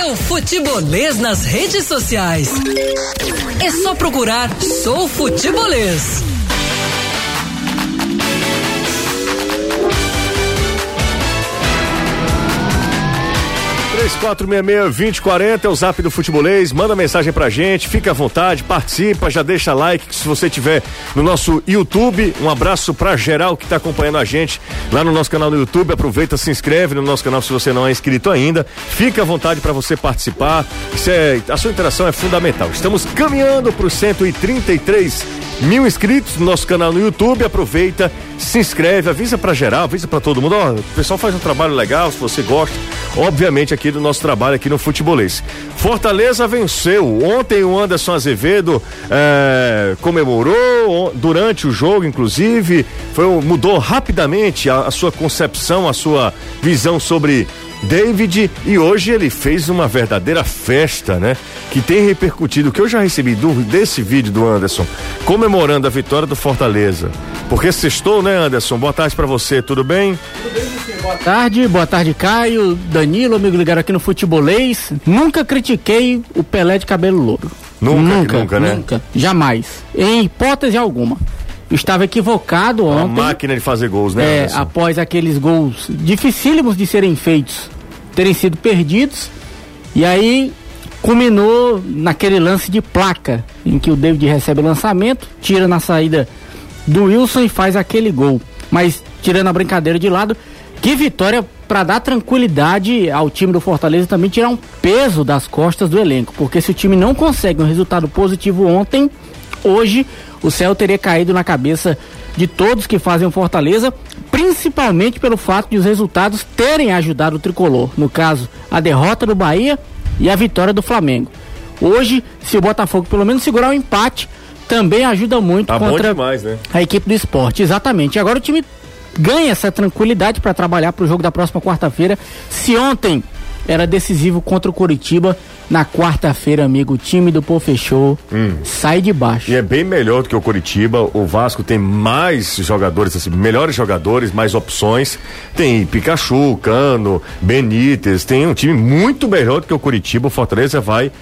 Siga o Futebolês nas redes sociais. É só procurar Sou Futebolês. 3466-2040 é o zap do futebolês. Manda mensagem pra gente, fica à vontade, participa, já deixa like se você tiver no nosso YouTube. Um abraço pra geral que tá acompanhando a gente lá no nosso canal no YouTube. Aproveita, se inscreve no nosso canal se você não é inscrito ainda. Fica à vontade para você participar. É, a sua interação é fundamental. Estamos caminhando para os 133 mil inscritos no nosso canal no YouTube. Aproveita, se inscreve, avisa pra geral, avisa pra todo mundo. Ó, o pessoal faz um trabalho legal, se você gosta, obviamente, aqui do nosso trabalho aqui no Futebolês. Fortaleza venceu. Ontem o Anderson Azevedo é, comemorou durante o jogo, inclusive, foi, mudou rapidamente a, a sua concepção, a sua visão sobre David e hoje ele fez uma verdadeira festa, né? Que tem repercutido, que eu já recebi do, desse vídeo do Anderson, comemorando a vitória do Fortaleza. Porque sextou, né, Anderson? Boa tarde para você, tudo bem? Tudo bem. Boa tarde, boa tarde, Caio, Danilo, amigo ligado aqui no Futebolês. Nunca critiquei o Pelé de cabelo louro. Nunca, nunca, nunca né? Nunca, jamais. Em hipótese alguma estava equivocado ontem. Uma máquina de fazer gols, né? É, após aqueles gols dificílimos de serem feitos, terem sido perdidos. E aí culminou naquele lance de placa, em que o David recebe o lançamento, tira na saída do Wilson e faz aquele gol. Mas tirando a brincadeira de lado, que vitória para dar tranquilidade ao time do Fortaleza também tirar um peso das costas do elenco, porque se o time não consegue um resultado positivo ontem, hoje o céu teria caído na cabeça de todos que fazem o Fortaleza, principalmente pelo fato de os resultados terem ajudado o tricolor. No caso, a derrota do Bahia e a vitória do Flamengo. Hoje, se o Botafogo pelo menos segurar o um empate, também ajuda muito tá contra demais, né? a equipe do esporte. Exatamente. Agora o time ganha essa tranquilidade para trabalhar para o jogo da próxima quarta-feira. Se ontem era decisivo contra o Curitiba, na quarta-feira, amigo, o time do Pô fechou, hum. sai de baixo. E é bem melhor do que o Curitiba. O Vasco tem mais jogadores, assim, melhores jogadores, mais opções. Tem Pikachu, Cano, Benítez. Tem um time muito melhor do que o Curitiba. O Fortaleza vai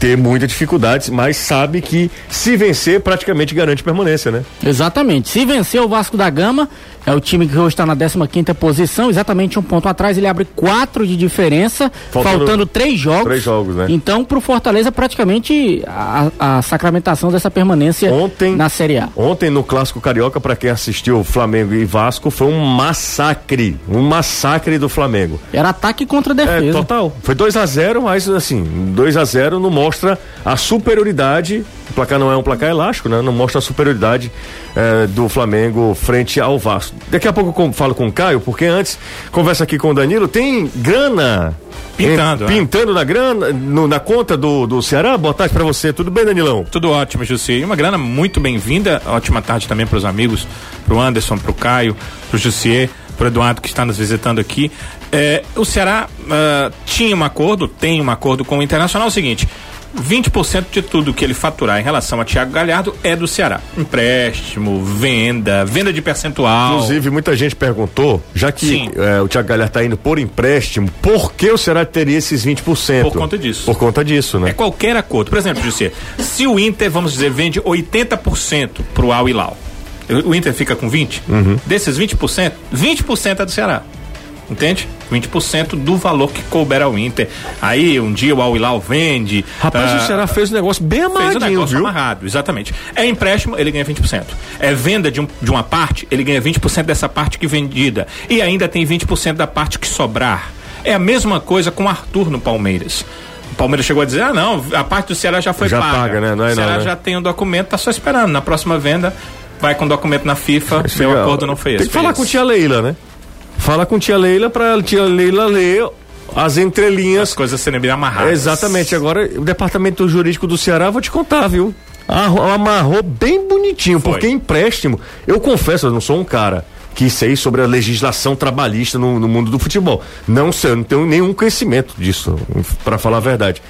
ter muita dificuldade, mas sabe que se vencer praticamente garante permanência, né? Exatamente. Se vencer o Vasco da Gama, é o time que hoje está na 15 quinta posição, exatamente um ponto atrás, ele abre quatro de diferença, faltando, faltando três jogos. Três jogos, né? Então, para o Fortaleza, praticamente a, a, sacramentação dessa permanência ontem, na Série A. Ontem, no Clássico Carioca, para quem assistiu Flamengo e Vasco, foi um massacre. Um massacre do Flamengo. Era ataque contra defesa. É, total. Foi 2 a 0 mas assim, 2 a 0 não mostra a superioridade. O placar não é um placar elástico, né? Não mostra a superioridade eh, do Flamengo frente ao Vasco. Daqui a pouco eu falo com o Caio, porque antes, conversa aqui com o Danilo, tem grana Pintando. É, pintando na grana, no, na conta do, do Ceará. Boa tarde para você. Tudo bem, Danilão? Tudo ótimo, Jussi. Uma grana muito bem-vinda. Ótima tarde também para os amigos, pro Anderson, pro Caio, pro Jussier, pro Eduardo que está nos visitando aqui. É, o Ceará uh, tinha um acordo, tem um acordo com o Internacional. É o seguinte: 20% de tudo que ele faturar em relação a Thiago Galhardo é do Ceará. Empréstimo, venda, venda de percentual. Inclusive, muita gente perguntou, já que é, o Thiago Galhardo está indo por empréstimo, por que o Ceará teria esses 20%? Por conta disso. Por conta disso, né? É qualquer acordo. Por exemplo, José, se o Inter, vamos dizer, vende 80% pro Al Hilal, o Inter fica com 20%, uhum. desses 20%, 20% é do Ceará. Entende? 20% do valor que couber ao Inter. Aí um dia o Al Hilal vende. Rapaz, uh, o Ceará fez um negócio bem amarradinho, fez um negócio viu? amarrado, exatamente. É empréstimo, ele ganha 20%. É venda de, um, de uma parte, ele ganha 20% dessa parte que vendida. E ainda tem 20% da parte que sobrar. É a mesma coisa com o Arthur no Palmeiras. O Palmeiras chegou a dizer: ah, não, a parte do Ceará já foi já paga. paga né? não é o Ceará não, né? já tem o um documento, tá só esperando. Na próxima venda, vai com o documento na FIFA, meu acordo não foi esse. Tem que falar com tia Leila, né? Fala com tia Leila pra tia Leila ler as entrelinhas. As coisas serem bem amarradas. Exatamente. Agora, o departamento jurídico do Ceará, vou te contar, viu? Amarrou bem bonitinho, Foi. porque empréstimo, eu confesso, eu não sou um cara que sei sobre a legislação trabalhista no, no mundo do futebol. Não sei, eu não tenho nenhum conhecimento disso, para falar a verdade.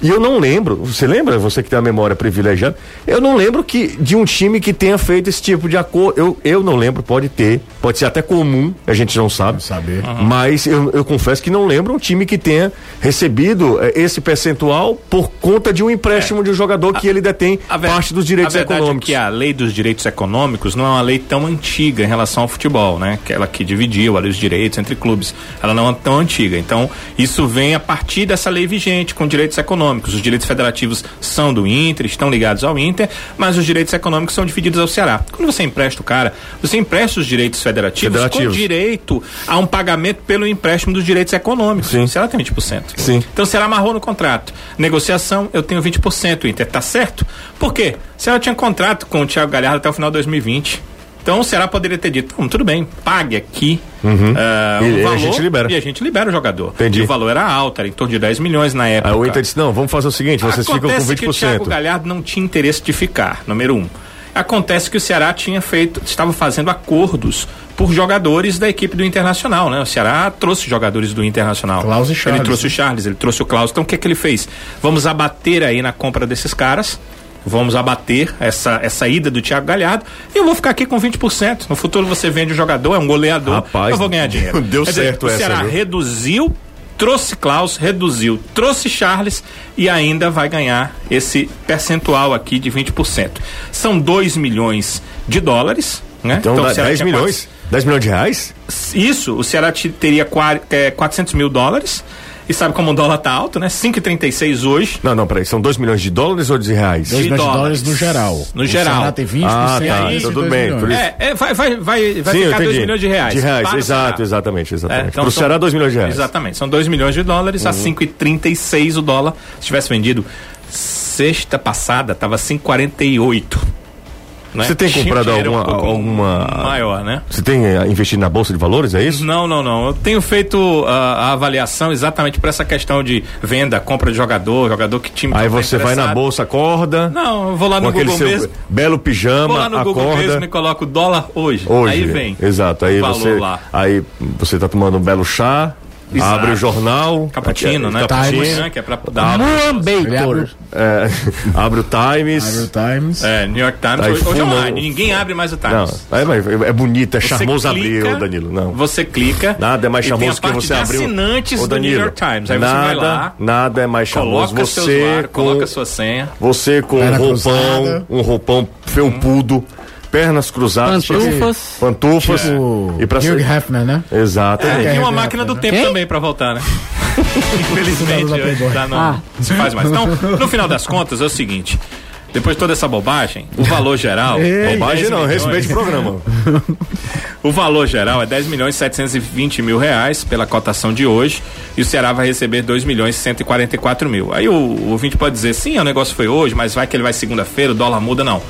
E eu não lembro, você lembra, você que tem a memória privilegiada, eu não lembro que de um time que tenha feito esse tipo de acordo. Eu, eu não lembro, pode ter, pode ser até comum, a gente não sabe. Saber. Uhum. Mas eu, eu confesso que não lembro um time que tenha recebido eh, esse percentual por conta de um empréstimo é. de um jogador que a, ele detém parte dos direitos a econômicos. É que a lei dos direitos econômicos não é uma lei tão antiga em relação ao futebol, né? Aquela que dividiu ali os direitos entre clubes. Ela não é tão antiga. Então, isso vem a partir dessa lei vigente com direitos econômicos econômicos. Os direitos federativos são do Inter, estão ligados ao Inter, mas os direitos econômicos são divididos ao Ceará. Quando você empresta o cara, você empresta os direitos federativos, federativos. com direito a um pagamento pelo empréstimo dos direitos econômicos. Sim. O Ceará tem 20%. Sim. Então o Ceará amarrou no contrato. Negociação, eu tenho 20%. O Inter tá certo? Por quê? O Ceará tinha contrato com o Thiago Galhardo até o final de 2020. Então o Ceará poderia ter dito, tudo bem, pague aqui uhum. uh, e, valor, a gente libera. E a gente libera o jogador. Entendi. E o valor era alto, era em torno de 10 milhões na época. Aí o Inter disse, não, vamos fazer o seguinte, vocês Acontece ficam com 20%. que o Thiago Galhardo não tinha interesse de ficar, número um. Acontece que o Ceará tinha feito, estava fazendo acordos por jogadores da equipe do Internacional, né? O Ceará trouxe jogadores do Internacional. Klaus e Charles. Ele trouxe o Charles, ele trouxe o Klaus. Então o que é que ele fez? Vamos abater aí na compra desses caras vamos abater essa, essa ida do Thiago Galhardo e eu vou ficar aqui com 20%. No futuro você vende o jogador, é um goleador, Rapaz, eu vou ganhar dinheiro. Deu Quer certo dizer, essa. O Ceará viu? reduziu, trouxe Klaus, reduziu, trouxe Charles e ainda vai ganhar esse percentual aqui de 20%. São 2 milhões de dólares, né? Então, então 10 milhões? 4... 10 milhões de reais? Isso, o Ceará teria 400 mil dólares e sabe como o dólar tá alto, né? 5,36 hoje. Não, não, peraí. São 2 milhões de dólares ou de reais? 2 milhões de dólares no geral. No geral. tem 20%. Ah, tá. Aí, então tudo bem. Por isso... É, é, vai, vai, vai, vai Sim, ficar 2 milhões de reais. De reais, exato, exatamente. exatamente. É, então Pro são, Ceará, 2 milhões de reais. Exatamente. São 2 milhões de dólares uhum. a 5,36 o dólar. Se tivesse vendido sexta passada, tava 5,48. Né? Você tem comprado alguma, um alguma maior, né? Você tem uh, investido na bolsa de valores, é isso? Não, não, não. Eu tenho feito uh, a avaliação exatamente por essa questão de venda, compra de jogador, jogador que time. Aí você vai na bolsa, acorda. Não, eu vou lá no Google mesmo. Belo pijama, vou lá no acorda. Google mesmo e coloco dólar hoje. Hoje. Aí vem. Exato. Aí você, lá. aí você tá tomando um belo chá. Exato. Abre o jornal. Cappuccino, né? Cappuccino. Né? Que é pra dar. Muambator. É, abre o Times. Abre o Times. É, New York Times. Aí hoje fuma, online. Ninguém abre mais o Times. Não, é, é bonito, é Você charmoso clica, abrir, ô Danilo. Não. Você clica. Nada é mais charmoso que você abrir. assinantes ô, Danilo, do New York Times. Aí nada, você vai lá. Nada é mais charmoso. Coloca você seu usuário, com, coloca sua senha. Você com um roupão, um roupão felpudo. Pernas cruzadas, pantufas, pantufas tipo e para Hugh Hefner, né? Exatamente. É, e uma máquina do tempo Quem? também para voltar, né? Infelizmente, hoje já não Ah. se faz mais. Então, no final das contas, é o seguinte. Depois de toda essa bobagem, o valor geral. é Bobagem 10 não, respeite o programa. O valor geral é 10 milhões 720 mil reais pela cotação de hoje e o Ceará vai receber 2 milhões 144 mil. Aí o, o ouvinte pode dizer, sim, o negócio foi hoje, mas vai que ele vai segunda-feira, o dólar muda, não.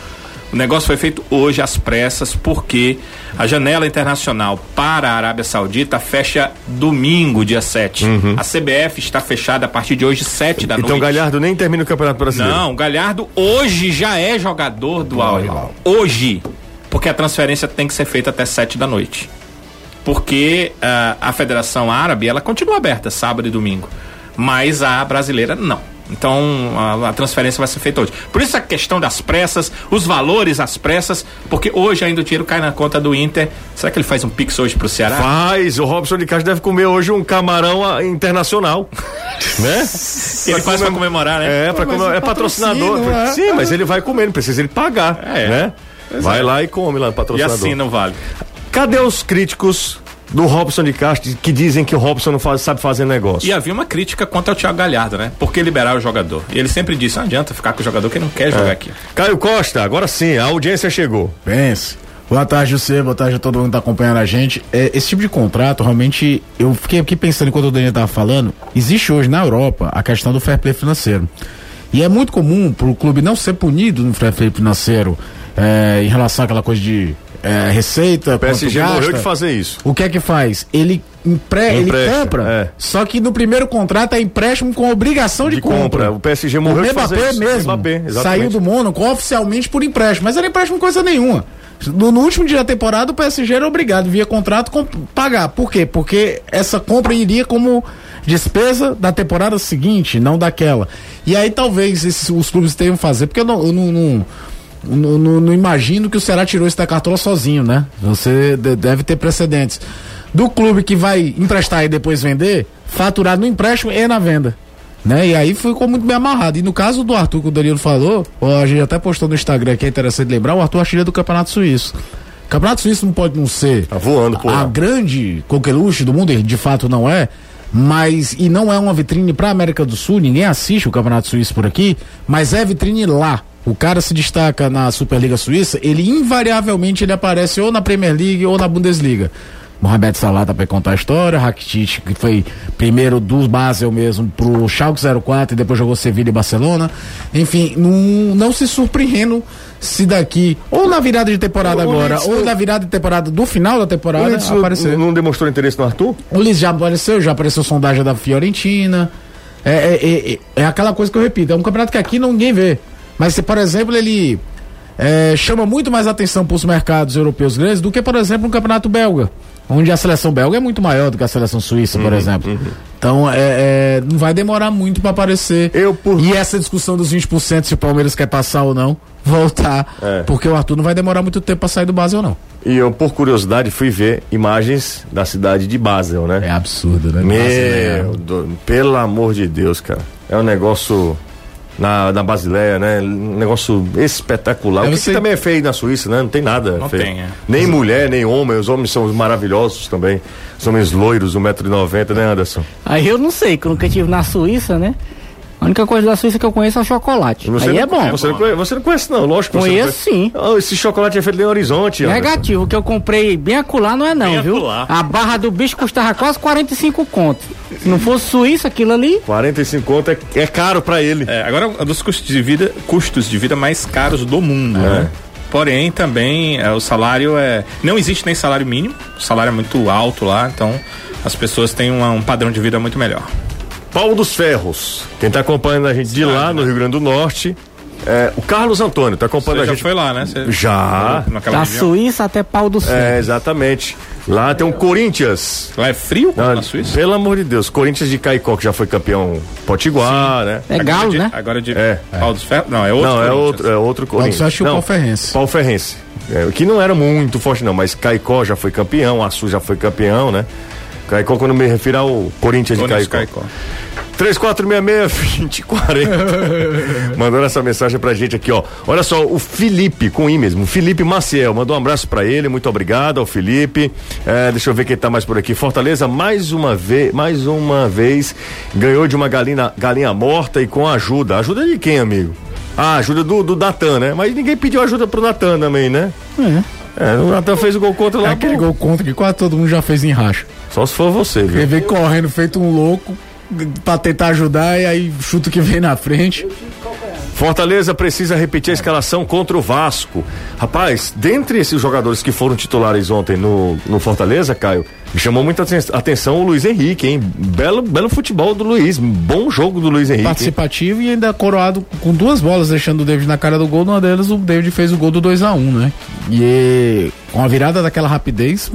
O negócio foi feito hoje às pressas porque a janela internacional para a Arábia Saudita fecha domingo, dia 7. A CBF está fechada a partir de hoje, 7 da Então noite. Galhardo nem termina o Campeonato Brasileiro. Não, o Galhardo hoje já é jogador do Al Hilal. Hoje. Porque a transferência tem que ser feita até 7 da noite. Porque ah, a Federação Árabe, ela continua aberta sábado e domingo. Mas a brasileira não. Então a, a transferência vai ser feita hoje. Por isso a questão das pressas, os valores às pressas, porque hoje ainda o dinheiro cai na conta do Inter. Será que ele faz um pix hoje pro Ceará? Faz, o Robson de Castro deve comer hoje um camarão ah, internacional. né? Ele faz pra comemorar, né? É, pra comer- é patrocinador. é. Sim, mas ele vai comer, não precisa ele pagar. É. né? Vai lá e come lá no E patrocinador. assim não vale. Cadê os críticos do Robson de Castro que dizem que o Robson não faz- sabe fazer negócio? E havia uma crítica contra o Thiago Galhardo, né? Por que liberar o jogador? E ele sempre disse: não adianta ficar com o jogador que não quer jogar aqui. Caio Costa, agora sim, a audiência chegou. Pense. Boa tarde, você, boa tarde a todo mundo que tá acompanhando a gente. É, esse tipo de contrato, realmente, eu fiquei aqui pensando enquanto o Daniel tava falando, existe hoje na Europa a questão do fair play financeiro. E é muito comum pro clube não ser punido no fair play financeiro é, em relação àquela coisa de é, receita, O PSG quanto morreu gasta. de fazer isso. O que é que faz? Ele empre... ele compra, é. só que no primeiro contrato é empréstimo com obrigação de, De compra. O PSG morreu o de fazer Mbappé isso. mesmo Mbappé, saiu do Mônaco oficialmente por empréstimo, mas era empréstimo coisa nenhuma. No, no último dia da temporada, o PSG era obrigado, via contrato, com, pagar. Por quê? Porque essa compra iria como despesa da temporada seguinte, não daquela. E aí talvez esses, os clubes tenham que fazer, porque eu não, eu não, não não, não, não, imagino que o Ceará tirou isso da cartola sozinho, né? Você deve ter precedentes. Do clube que vai emprestar e depois vender, faturado no empréstimo e na venda. Né? E aí ficou muito bem amarrado. E no caso do Arthur, que o Danilo falou, a gente até postou no Instagram que é interessante lembrar, o Arthur artilheiro do Campeonato Suíço. O Campeonato Suíço não pode não ser tá voando, a, a grande coqueluche do mundo, ele de fato não é, mas e não é uma vitrine para América do Sul, ninguém assiste o Campeonato Suíço por aqui, mas é vitrine lá. O cara se destaca na Superliga Suíça, ele invariavelmente ele aparece ou na Premier League ou na Bundesliga. Mohamed Salah tá para contar a história, Rakitic que foi primeiro dos Basel mesmo pro Schalke 04 e depois jogou Sevilha e Barcelona. Enfim, não, não se surpreendendo se daqui ou na virada de temporada o agora Liz, ou na virada de temporada do final da temporada aparecer. Não demonstrou interesse no Arthur? O Liz já apareceu, já apareceu sondagem da Fiorentina. É, é, é, é, aquela coisa que eu repito, é um campeonato que aqui ninguém vê. Mas se, por exemplo, ele é, chama muito mais atenção para os mercados europeus grandes do que, por exemplo, um campeonato belga onde a seleção belga é muito maior do que a seleção suíça, por uhum, exemplo. Uhum. Então, é, é, não vai demorar muito para aparecer. Eu por... E essa discussão dos 20% se o Palmeiras quer passar ou não, voltar. É. Porque o Arthur não vai demorar muito tempo para sair do Basel, não. E eu, por curiosidade, fui ver imagens da cidade de Basel, né? É absurdo, né? Meu, é do, pelo amor de Deus, cara. É um negócio na, na Basileia, né? Um negócio espetacular. O que, também é feio na Suíça, né? Não tem nada Não feio. Tem, é. Nem mulher, nem homem. Os homens são maravilhosos também. Os homens loiros, 1,90m, né, Anderson? Aí eu não sei, que eu nunca estive na Suíça, né? A única coisa da Suíça que eu conheço é o chocolate. Você Aí não, é bom. Você não, conhece, você não conhece, não, lógico. Conheço sim. Oh, esse chocolate é feito em Horizonte. Negativo, o que eu comprei bem acolá não é não, bem viu? Acolá. A barra do bicho custava quase 45 contos. Se não fosse Suíça, aquilo ali. 45 conto é, é caro para ele. É, agora é um dos custos de vida, custos de vida mais caros do mundo, é. né? Porém, também é, o salário é. Não existe nem salário mínimo, o salário é muito alto lá, então as pessoas têm uma, um padrão de vida muito melhor. Pau dos Ferros. Quem está acompanhando a gente de lá, no Rio Grande do Norte, é, o Carlos Antônio está acompanhando Você a gente. já foi lá, né? Você já. Da Suíça até Pau dos Ferros. É, exatamente. Lá tem um Corinthians. Lá é frio Não, na Suíça? Pelo amor de Deus. Corinthians de Caicó, que já foi campeão Potiguar, Sim. né? É Galo, né? Agora de é. Pau dos Ferros? Não, é outro Não, é outro, é outro Corinthians. Não, só o Pau Ferrense. Pau Ferrense. É, que não era muito forte não, mas Caicó já foi campeão, Açu já foi campeão, né? Caicó, quando me refiro ao Corinthians, Corinthians de Caicó. Caicó. 3466-2040. Mandando essa mensagem pra gente aqui, ó. Olha só, o Felipe, com I mesmo, Felipe Maciel, mandou um abraço pra ele, muito obrigado ao Felipe. É, deixa eu ver quem tá mais por aqui. Fortaleza, mais uma vez, mais uma vez, ganhou de uma galinha, galinha morta e com ajuda. Ajuda de quem, amigo? Ah, ajuda do, do Natan, né? Mas ninguém pediu ajuda pro Natan também, né? É. É, o Natan fez o gol contra lá. É aquele gol contra que quase todo mundo já fez em racha. Só se for você, viu? Ele veio correndo feito um louco pra tentar ajudar e aí chuta que vem na frente. Fortaleza precisa repetir a escalação contra o Vasco. Rapaz, dentre esses jogadores que foram titulares ontem no, no Fortaleza, Caio, chamou muita atenção o Luiz Henrique, hein? Belo, belo futebol do Luiz, bom jogo do Luiz Henrique. Participativo e ainda coroado com duas bolas, deixando o David na cara do gol. Numa delas, o David fez o gol do 2 a 1 um, né? E com a virada daquela rapidez,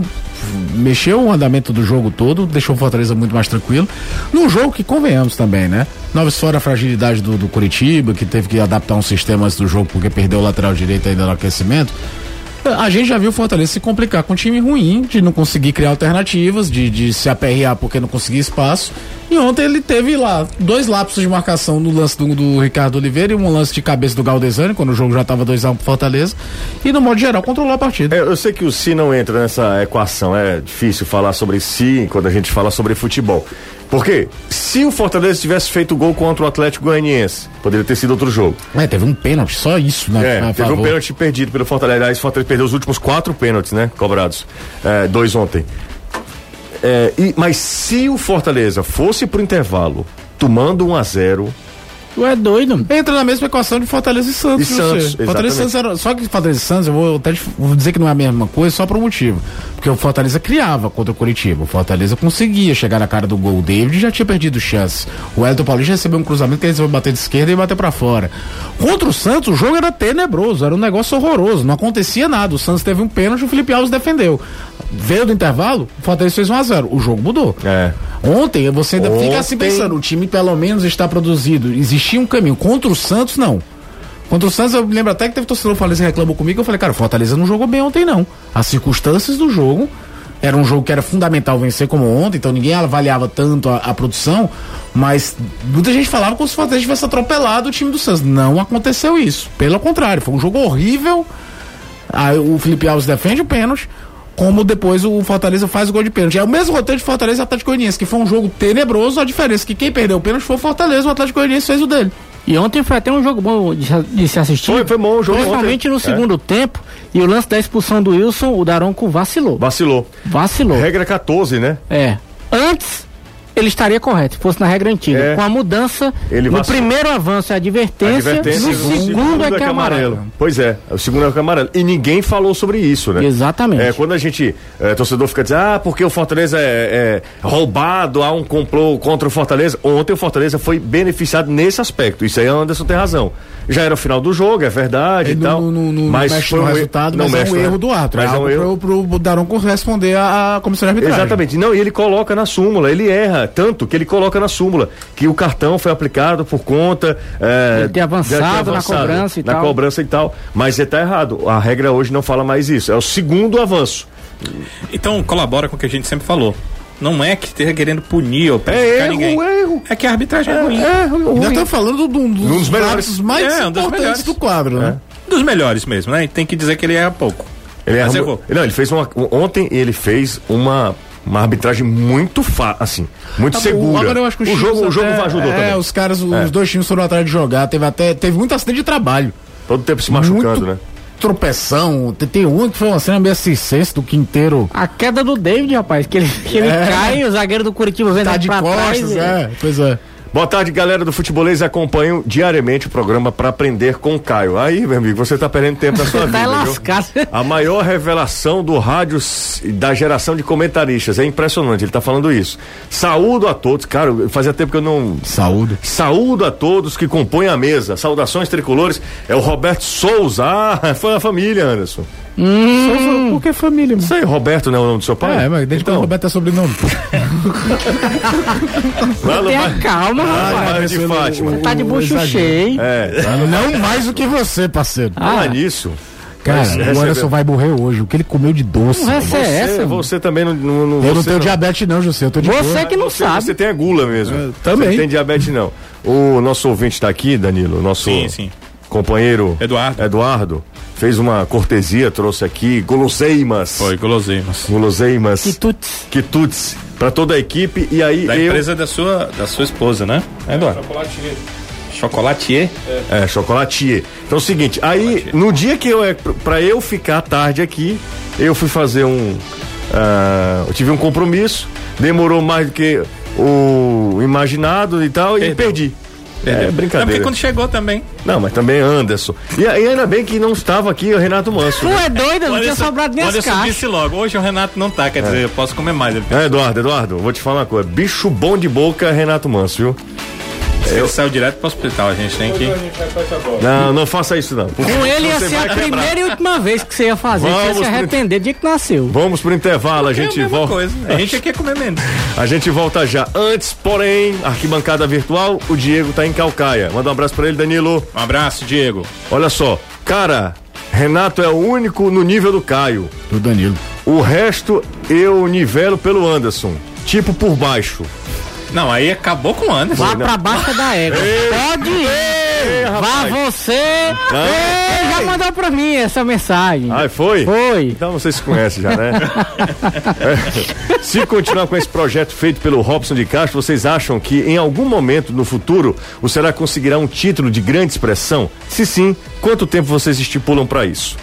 mexeu o andamento do jogo todo, deixou o Fortaleza muito mais tranquilo. Num jogo que convenhamos também, né? Novos fora a fragilidade do, do Curitiba, que teve que adaptar um sistema antes do jogo porque perdeu o lateral direito ainda no aquecimento. A gente já viu o Fortaleza se complicar com um time ruim, de não conseguir criar alternativas, de, de se aperrear porque não conseguia espaço. E ontem ele teve lá dois lapsos de marcação no lance do, do Ricardo Oliveira e um lance de cabeça do Galdesani, quando o jogo já estava 2x1 um pro Fortaleza. E no modo geral controlou a partida. É, eu sei que o Si não entra nessa equação, é difícil falar sobre Si quando a gente fala sobre futebol. Porque se o Fortaleza tivesse feito gol contra o Atlético Goianiense, poderia ter sido outro jogo. É, teve um pênalti, só isso, né? É, teve um pênalti perdido pelo Fortaleza. Aliás, o Fortaleza perdeu os últimos quatro pênaltis, né? Cobrados. É, dois ontem. É, e, mas se o Fortaleza fosse pro intervalo tomando 1 a 0 Tu é doido. Entra na mesma equação de Fortaleza e Santos. E Santos. Fortaleza e Santos era, só que Fortaleza e Santos, eu vou até vou dizer que não é a mesma coisa, só por um motivo. Porque o Fortaleza criava contra o Curitiba. O Fortaleza conseguia chegar na cara do gol. O David já tinha perdido chance. O Elton Paulista recebeu um cruzamento que ele resolveu bater de esquerda e bater para fora. Contra o Santos, o jogo era tenebroso, era um negócio horroroso. Não acontecia nada. O Santos teve um pênalti, o Felipe Alves defendeu. Veio do intervalo, o Fortaleza fez 1x0. O jogo mudou. É. Ontem, você ainda Ontem... fica assim pensando, o time pelo menos está produzido. Existia um caminho. Contra o Santos, não. Contra o Santos, eu lembro até que teve torcedor Fortaleza reclamou comigo. Eu falei, cara, o Fortaleza não jogou bem ontem, não. As circunstâncias do jogo. Era um jogo que era fundamental vencer como ontem, então ninguém avaliava tanto a, a produção, mas muita gente falava como se o Fortaleza tivesse atropelado o time do Santos. Não aconteceu isso. Pelo contrário, foi um jogo horrível. Aí o Felipe Alves defende o pênalti como depois o Fortaleza faz o gol de pênalti. É o mesmo roteiro de Fortaleza e Atlético Goianiense, que foi um jogo tenebroso, a diferença é que quem perdeu o pênalti foi o Fortaleza, o Atlético Goianiense fez o dele. E ontem foi até um jogo bom de, de se assistir. Foi, foi bom o jogo Principalmente ontem. no segundo é. tempo. E o lance da expulsão do Wilson, o Daronco vacilou. Vacilou. Vacilou. Regra 14, né? É. Antes, ele estaria correto, se fosse na regra antiga. É. Com a mudança, ele no vacilou. primeiro avanço é advertência, advertência no segundo, segundo, é, é que é amarelo. amarelo. Pois é, o segundo é que é amarelo. E ninguém falou sobre isso, né? Exatamente. É, quando a gente, é, torcedor fica dizendo, ah, porque o Fortaleza é, é, roubado, há um complô contra o Fortaleza. Ontem o Fortaleza foi beneficiado nesse aspecto. Isso aí o Anderson tem razão. Já era o final do jogo, é verdade e tal. No, no, no, mas mexe foi um resultado, não mas mexe é um erro do ato. Mas é, é um erro. Pro, pro Daronco responder à comissão de arbitragem. Exatamente. Não, e ele coloca na súmula, ele erra tanto que ele coloca na súmula que o cartão foi aplicado por conta é, de ter avançado, avançado na cobrança e na tal. cobrança e tal. Mas você está errado. A regra hoje não fala mais isso. É o segundo avanço. Então colabora com o que a gente sempre falou. Não é que esteja querendo punir ou prejudicar é erro, ninguém. Erro. É que a arbitragem é, é ruim. É, ruim. Nós estamos falando de um dos, dos melhores mais é, um dos importantes melhores. do quadro, né? É. Dos melhores mesmo, né? Tem que dizer que ele erra pouco. Ele erra, errou. Não, ele fez uma. Ontem ele fez uma uma arbitragem muito fa assim, muito tá segura. Agora eu acho que o, jogo, o jogo ajudou é, também. os caras, os é. dois times foram atrás de jogar, teve até teve muito acidente de trabalho. Todo tempo se machucando, muito né? tropeção. Tem um que foi uma cena meio assistência do Quinteiro. A queda do David, rapaz, que ele, que ele é. cai, o zagueiro do Curitiba vendo tá de pra costas, trás. É, pois é. Boa tarde, galera do Futebolês. Acompanho diariamente o programa para aprender com o Caio. Aí, meu amigo, você tá perdendo tempo da sua vida. Tá lascado. A maior revelação do rádio da geração de comentaristas. É impressionante, ele tá falando isso. Saúdo a todos. Cara, fazia tempo que eu não. Saúdo. Saúdo a todos que compõem a mesa. Saudações tricolores. É o Roberto Souza. Ah, foi a família, Anderson. Hum. Por que família? Isso aí, Roberto não é o nome do seu pai? É, mas desde então. quando Roberto é sobrenome. Tenha calma, rapaz. de Fátima. Tá de bucho cheio. É. Não mais do que você, parceiro. Ah, nisso. Cara, o Anderson vai morrer hoje. O que ele comeu de doce. Não, essa é essa. Você também não. não, não eu não tenho não. diabetes, não, José. Eu tô de Você boa. que não você, sabe. Você tem a gula mesmo. Eu, também. Você não tem diabetes, não. O nosso ouvinte está aqui, Danilo. Nosso sim, sim. companheiro Eduardo. Eduardo fez uma cortesia, trouxe aqui guloseimas. Foi, guloseimas. Guloseimas. Quitutes. Quitutes. Pra toda a equipe e aí Da eu... empresa da sua, da sua esposa, né? É, Eduardo? Chocolatier. Chocolatier? É, chocolatier. Então é o seguinte, aí no dia que eu, é, pra eu ficar tarde aqui, eu fui fazer um... Uh, eu tive um compromisso, demorou mais do que o imaginado e tal, Perdão. e perdi. É brincadeira. Não, porque quando chegou também. Não, mas também Anderson. E, e ainda bem que não estava aqui o Renato Manso. Não né? é doido, não tinha sobrado nem as caixas. disse logo, hoje o Renato não tá, quer é. dizer, eu posso comer mais. É, Eduardo, Eduardo, vou te falar uma coisa. Bicho bom de boca é Renato Manso, viu? Eu saio direto pro hospital, a gente tem que. Não, não faça isso não. Com ele ia ser a primeira e última vez que você ia fazer, Vamos você ia se arrepender do dia que nasceu. Vamos pro intervalo, a gente é a volta. Coisa. A gente aqui é comer menos. A gente volta já. Antes, porém, arquibancada virtual, o Diego tá em Calcaia. Manda um abraço pra ele, Danilo. Um abraço, Diego. Olha só, cara, Renato é o único no nível do Caio. Do Danilo. O resto eu nivelo pelo Anderson. Tipo por baixo. Não, aí acabou com o Anderson. Vá pra baixo da égua. Pode ir. Ei, Vá você. Ei, já mandou pra mim essa mensagem. Ah, foi? Foi. Então você se conhece já, né? é. Se continuar com esse projeto feito pelo Robson de Castro, vocês acham que em algum momento no futuro o Ceará conseguirá um título de grande expressão? Se sim, quanto tempo vocês estipulam para isso?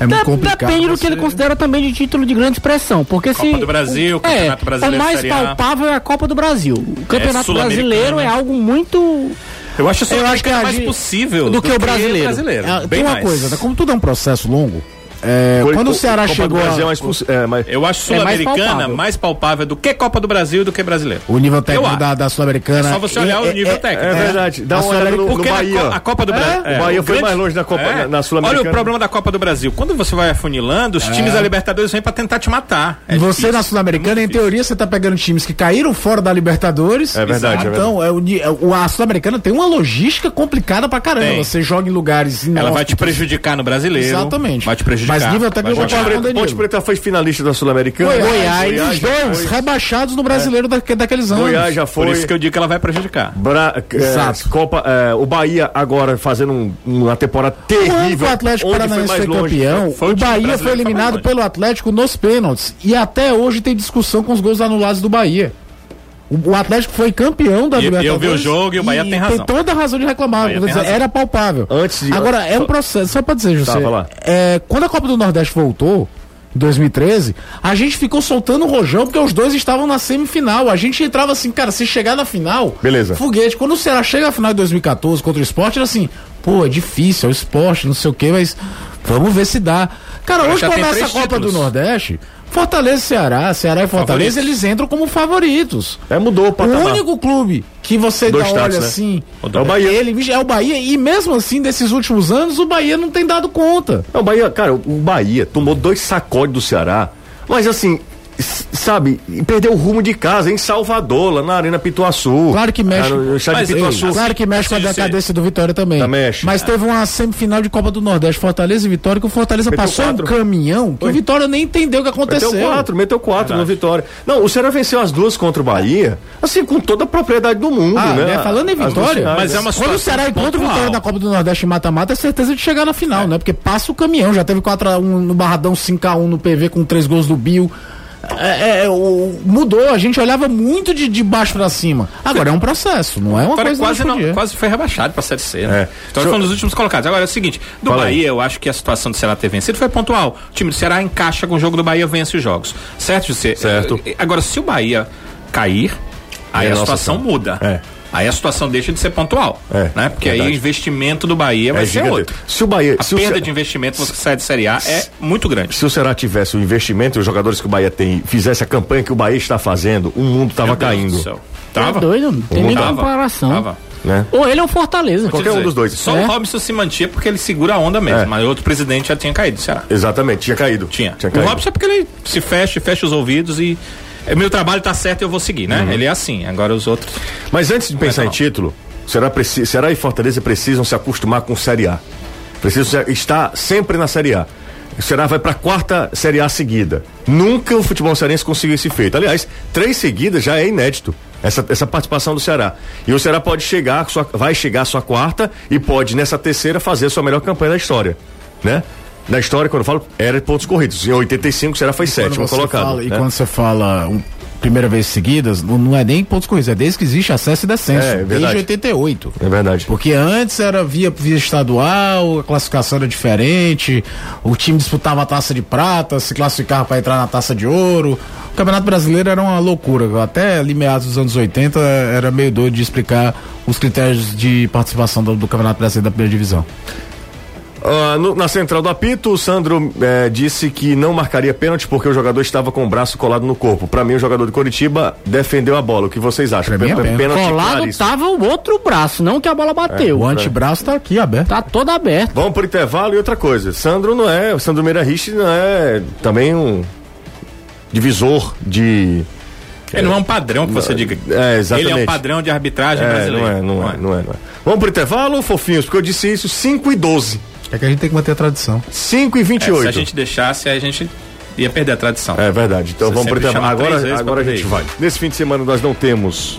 É muito complicado. Depende do que ele considera também de título de grande expressão. Porque Copa se. do Brasil, o, Campeonato é, Brasileiro. O mais palpável é a Copa do Brasil. O Campeonato é Brasileiro é algo muito. Eu acho, Eu acho que é mais agi- possível do que o brasileiro. É, Bem tem uma mais. coisa, né? como tudo é um processo longo, é, Foi- quando o Ceará Copa chegou é a, mais poss- é, mais- Eu acho É mais sul-americana mais, palpável. do que Copa do Brasil do que brasileiro. o nível técnico da, da Sul-Americana. É só você olhar é- o nível é- técnico. É verdade. Dá A uma olhada no, no Bahia. Co- a Copa do Brasil. o Bahia foi mais longe na Copa- na- na Sul-Americana. Olha o problema da Copa do Brasil. Quando você vai afunilando, os times da Libertadores vêm pra tentar te matar. É E você difícil. na Sul-Americana, É em teoria, você tá pegando times que caíram fora da Libertadores. É verdade, é Então, é o, é o- a Sul-Americana tem uma logística complicada pra caramba. Você joga em lugares Ela vai te prejudicar no brasileiro. Exatamente. Vai te prejudicar. Mas nível técnico Vai eu te- concordo com o Ponte. Preta foi finalista da Sul-Americana. Goiás, Goiás os dois foi. rebaixados no brasileiro daque- daqueles anos. Goiás já foi. Por isso que eu digo que ela vai prejudicar. Bra- é, Exato. Copa, é, o Bahia agora fazendo um- uma temporada O ano que terrível. o Atlético Paranaense foi, longe. campeão, Foi o o Bahia foi foi eliminado pelo Atlético nos pênaltis. E até hoje tem discussão com os gols anulados do Bahia. O, o Atlético foi campeão da E- eu vi o Libertadores. jogo e o Bahia tem razão. Tem toda a razão de reclamar. Dizer, razão. era palpável. Antes de- Agora, é um processo. Só pra dizer, José. vai lá. é, quando a Copa do Nordeste voltou, em 2013, a gente ficou soltando o rojão porque os dois estavam na semifinal. A gente entrava assim, cara, se chegar na final. Beleza. Foguete. Quando o Ceará chega à final de 2014 contra o esporte, era assim, pô, é difícil, é o esporte, não sei o quê, mas vamos ver se dá. Cara, Agora hoje começa a Copa títulos. do Nordeste. Fortaleza e Ceará, Ceará e Fortaleza, Favoritos. eles entram como favoritos. É, mudou o O patamar. único clube que você Dois dá status, olha né? assim, É o Bahia. ele vixe, é o Bahia, e mesmo assim, desses últimos anos, o Bahia não tem dado conta. Não, o Bahia, cara, o Bahia tomou dois sacodes do Ceará, mas assim, sabe, e perdeu o rumo de casa em Salvador, lá na Arena Pituaçu. Claro que mexe. Ah, no Mas, de Pituaçu. claro que mexe com a decadência do Vitória também. Tá, mexe. Mas teve uma semifinal de Copa do Nordeste, Fortaleza e Vitória, que o Fortaleza Meteu passou quatro. um caminhão que o Vitória nem entendeu o que aconteceu. Meteu quatro, meteu quatro no Verdade. Vitória. Não, o Ceará venceu as duas contra o Bahia, assim, com toda a propriedade do mundo, Ah, né? né? Falando em Vitória, finais, Mas né? é uma Quando o Ceará encontra o. Vitória na Copa do Nordeste em mata-mata, é certeza de chegar na final, né? Porque passa o caminhão, já teve 4x1 no Barradão, 5x1 no PV com três gols do Bill. É, é, o- mudou, a gente olhava muito de, de baixo pra cima. Agora é um processo, não é uma Vitória coisa quase, não, quase foi rebaixado pra Série C. Né? É. Eu- foi um dos últimos colocados. Agora é o seguinte: do Fala aí. Bahia, eu acho que a situação do Ceará ter vencido foi pontual. O time do Ceará encaixa com o jogo do Bahia, vence os jogos. Certo, José? Certo. Eh, Agora, se o Bahia cair, aí É a situação. muda. É. Aí a situação deixa de ser pontual. É, né? Porque aí verdade. o investimento do Bahia vai É ser outro. Se o Bahia, A se o perda Ce- de investimento você sai de Série A é muito grande. se o Ceará tivesse o investimento e os jogadores que o Bahia tem fizesse a campanha que o Bahia está fazendo, o mundo tava Meu Deus caindo. Tá Tava. doido, não tem nem Tava. comparação. Tava. Né? Ou ele é um Fortaleza. Qualquer um dos dois. Só É. o Robson se mantinha porque ele segura a onda mesmo. É. Mas outro presidente já tinha caído, Ceará. Exatamente, tinha caído. Tinha. Tinha o caído. Robson é porque ele se fecha, fecha os ouvidos e. é, Meu trabalho tá certo eu vou seguir, né? Ele é assim. Agora os outros. Mas antes de pensar não. em título, Ceará, preci- Ceará e Fortaleza precisam se acostumar com Série A. Precisam estar sempre na Série A. O Ceará vai para a quarta Série A seguida. Nunca o futebol cearense conseguiu esse feito. Aliás, três seguidas já é inédito. Essa, essa participação do Ceará. E o Ceará pode chegar, sua- vai chegar à sua quarta e pode, nessa terceira, fazer a sua melhor campanha da história. Né? Na história, quando eu falo, era de pontos corridos. Em 85, o Ceará foi Quando sétimo colocado. fala- e né? quando você fala um, primeira vez seguidas, não, não é nem pontos corridos, é desde que existe acesso e descenso. É, é desde verdade. 88. É verdade. Porque antes era via, via estadual, a classificação era diferente, o time disputava a taça de prata, se classificava para entrar na taça de ouro. O Campeonato Brasileiro era uma loucura. Até ali meados dos anos 80 era meio doido de explicar os critérios de participação do, do Campeonato Brasileiro da primeira divisão. Ah, no- na central do apito, o Sandro eh, disse que não marcaria pênalti porque o jogador estava com o braço colado no corpo. Para mim, o jogador de Curitiba defendeu a bola. O que vocês acham? Pra é Pê- pênalti. Colado claríssimo. tava o outro braço, não que a bola bateu. O antebraço tá aqui aberto. Tá todo aberto. Vamos pro intervalo e outra coisa. Sandro não é, o Sandro Meirahich não é também um divisor de Ele não é um padrão que você diga. É, exatamente. Ele é um padrão de arbitragem É, brasileiro. não é, não é, não é, não é. Vamos pro intervalo, fofinhos, porque eu disse isso 5 e 12. É que a gente tem que manter a tradição. 5 e É, 28. se a gente deixasse, aí a gente ia perder a tradição. É verdade. Então Você vamos pro Agora, agora a gente vai. Nesse fim de semana nós não temos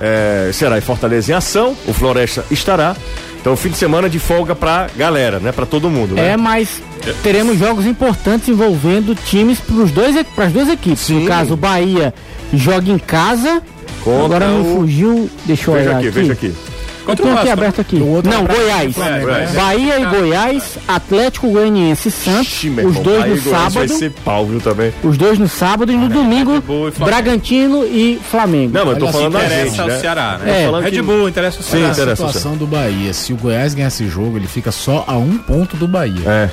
é, Ceará e Fortaleza em ação. O Floresta estará. Então, fim de semana de folga pra galera, né? Pra todo mundo, né? É, mas teremos jogos importantes envolvendo times para as duas equipes. Sim. No caso, o Bahia joga em casa. Contra Agora me o- fugiu. Deixa eu Veja olhar aqui, aqui. veja aqui. Contra Estou o aqui Vasco. aberto aqui. O outro Não, é Goiás. Flamengo, né? Bahia e Goiás, Atlético Goianiense e Santos, os dois no o Goiás Vai sábado. ser pau, viu, também. Os dois no sábado e no domingo, Red Bull e Flamengo. Bragantino e Flamengo. Não, mas eu tô falando da Interessa gente, ao né? Ceará, né? É. Red Bull, interessa ao Sim, Ceará. a interessa. situação do Bahia. Se o Goiás ganhar esse jogo, ele fica só a um ponto do Bahia. É.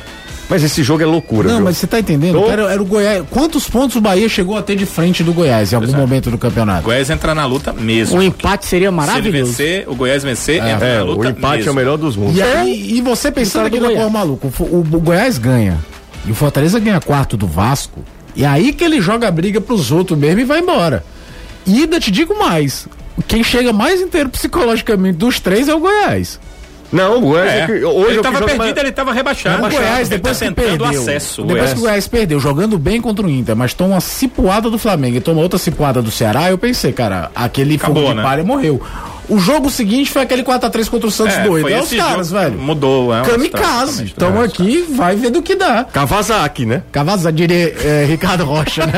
Mas esse jogo é loucura, Não, viu? mas você tá entendendo? Tô. Era, era o Goiás. Quantos pontos o Bahia chegou a ter de frente do Goiás em algum momento do campeonato? Goiás entra na luta mesmo. Um empate seria Se ele maravilhoso. vencer, o Goiás vencer, entra É, na o luta empate mesmo. é o melhor dos mundos. E, aí, e você pensando aqui na Goiás. porra maluco, o, o, o Goiás ganha. E o Fortaleza ganha quarto do Vasco. E aí que ele joga a briga pros outros mesmo e vai embora. E ainda te digo mais. Quem chega mais inteiro psicologicamente dos três é o Goiás. Não, o Goiás É. é que- hoje ele é o que tava joga perdido, mais- ele tava rebaixado. o Goiás, Ele depois tá que perdeu. acesso. o depois Goiás. que o Goiás perdeu, jogando bem contra o Inter, mas toma uma cipuada do Flamengo e toma outra cipuada do Ceará, eu pensei, cara, aquele Acabou, fogo de né? palha morreu. O jogo seguinte foi aquele 4x3 contra o Santos É, doido. foi É os caras, velho. Mudou, é. uma Kamikaze. situação Estamos totalmente aqui, vai ver do que dá. Kawasaki, né? Cavazza, diria é, Ricardo Rocha, né?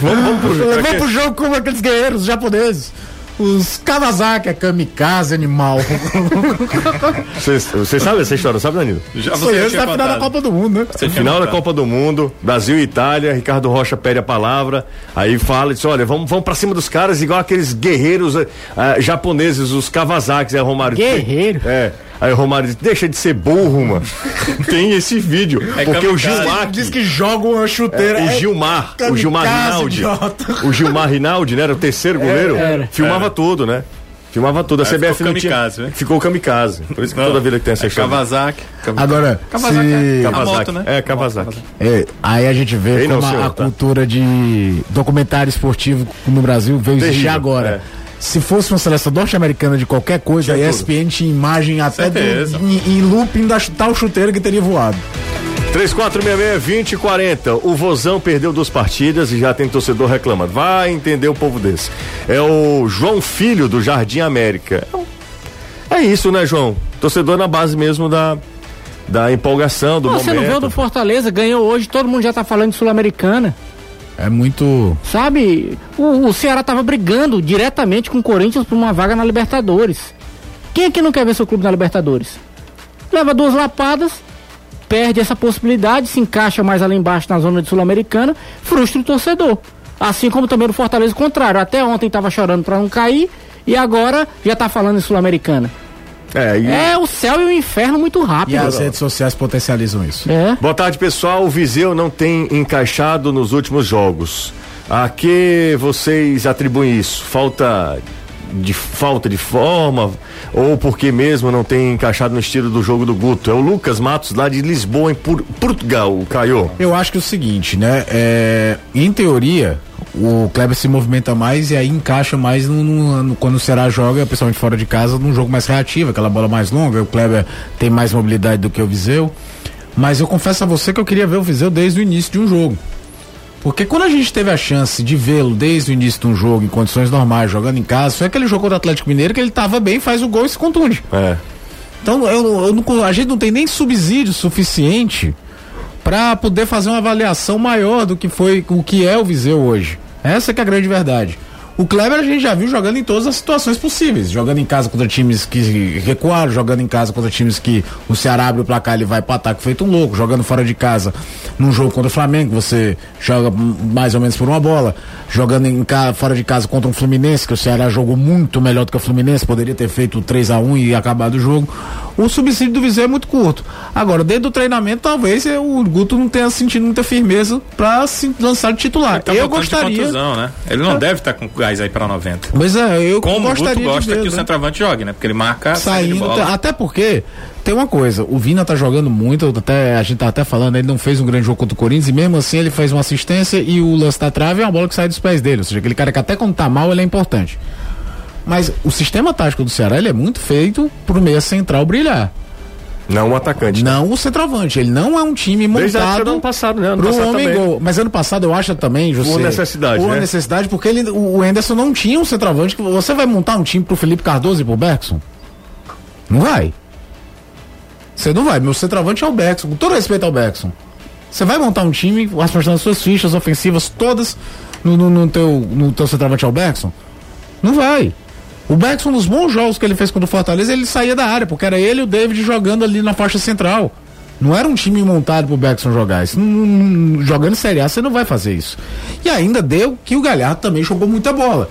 vamos, vamos pro Levou pro jogo como aqueles guerreiros japoneses. Os Kawasaki, é kamikaze, animal. Você sabe essa história, sabe, Danilo? Já Foi você antes tinha da final da. Copa do Mundo, né? Você Final da. Copa do Mundo, Brasil e Itália, Ricardo Rocha pede a palavra, aí fala, diz, olha, vamos, vamos pra cima dos caras igual aqueles guerreiros ah, japoneses, os Kawasaki, aí o Romário... Guerreiro. É, aí o Romário diz, deixa de ser burro, mano. Tem esse vídeo, É porque o. Gilmar... Diz que joga uma chuteira. O é Gilmar, o kamikaze, Gilmar Rinaldi, idiota. o Gilmar Rinaldi, né, era o terceiro goleiro, era. filmava tudo, né? Filmava tudo, a Aí CBF ficou não tinha... kamikaze, né? Ficou kamikaze, por isso que toda vida que tem essa É história. Kawasaki. Agora, Kawasaki, se... é. Kawasaki, moto, né? É, Kawasaki. É, aí a gente vê Ei, não, como a- senhor, a, tá. cultura de documentário esportivo no Brasil veio existir agora. é. Se fosse uma seleção norte-americana de qualquer coisa, a ESPN tinha imagem até do, em, em looping da tal chuteira que teria voado. 3466-2040. O Vozão perdeu duas partidas e já tem torcedor reclamando. Vai entender o povo desse. É o João Filho do Jardim América. É isso, né, João? Torcedor na base mesmo da, da empolgação, do Você não momento. viu do Fortaleza, ganhou hoje, todo mundo já tá falando de Sul-Americana. É muito. Sabe? O, o Ceará tava brigando diretamente com o Corinthians por uma vaga na Libertadores. Quem aqui não quer ver seu clube na Libertadores? Leva duas lapadas, perde essa possibilidade, se encaixa mais ali embaixo na zona de Sul-Americana, frustra o torcedor. Assim como também no Fortaleza o contrário. Até ontem tava chorando pra não cair e agora já tá falando em Sul-Americana. É, e... É o céu e o inferno muito E rápido. as redes sociais potencializam isso. É. Boa tarde, pessoal. O Viseu não tem encaixado nos últimos jogos. A que vocês atribuem isso? Falta de falta de forma ou porque mesmo não tem encaixado no estilo do jogo do Guto? É o Lucas Matos lá de Lisboa, em Por- Portugal, o Caio. Eu acho que é o seguinte, né? É, em teoria, o Kleber se movimenta mais e aí encaixa mais no, no- no- quando o Ceará joga, principalmente fora de casa, num jogo mais reativo, aquela bola mais longa. O Kleber tem mais mobilidade do que o Viseu. Mas eu confesso a você que eu queria ver o Viseu desde o início de um jogo. Porque quando a gente teve a chance de vê-lo desde o início de um jogo, em condições normais, jogando em casa, foi aquele jogo contra o Atlético Mineiro que ele tava bem, faz o gol e se contunde. É. Então eu, eu não- a gente não tem nem subsídio suficiente para poder fazer uma avaliação maior do que foi o que é o Viseu hoje. Essa é a grande verdade. O Kleber a gente já viu jogando em todas as situações possíveis, jogando em casa contra times que recuaram, jogando em casa contra times que o Ceará abre o placar ele vai para ataque feito um louco, jogando fora de casa num jogo contra o Flamengo, você joga mais ou menos por uma bola, jogando em ca- fora de casa contra um Fluminense, que o Ceará jogou muito melhor do que o Fluminense, poderia ter feito 3 a 1 e acabado o jogo. O subsídio do Viseu é muito curto. Agora, dentro do treinamento, talvez o Guto não tenha sentido muita firmeza para se lançar de titular. Tá eu gostaria. contusão, né? Ele não deve estar com gás aí para 90. Mas é, eu Como o gostaria gosta ver, que o né? centroavante jogue, né? Porque ele marca saindo. bola. Até porque tem uma coisa, o Vina tá jogando muito, até, a gente tá até falando, ele não fez um grande jogo contra o Corinthians e mesmo assim ele fez uma assistência e o lance da trave é uma bola que sai dos pés dele. Ou seja, aquele cara que até quando tá mal ele é importante. Mas o sistema tático do Ceará ele é muito feito pro meia central brilhar. Não um atacante. Não o centroavante. Ele não é um time Desde a montado do ano passado, né? Ano pro passado homem também. gol. Mas ano passado eu acho também, José. Por necessidade, Por né? necessidade, porque ele, o Anderson não tinha um centroavante. Você vai montar um time pro Felipe Cardoso e pro Bergson? Não vai. Você não vai. Meu centroavante é o Bergson. Com todo respeito ao Bergson. Você vai montar um time, as suas fichas ofensivas todas no, no, no teu, no teu centroavante ao Bergson? Não vai. O Beckson, nos bons jogos que ele fez contra o Fortaleza, ele saía da área, porque era ele e o David jogando ali na faixa central. Não era um time montado pro Beckson jogar. Isso, não, não, jogando Série A, você não vai fazer isso. E ainda deu que o Galhardo também jogou muita bola.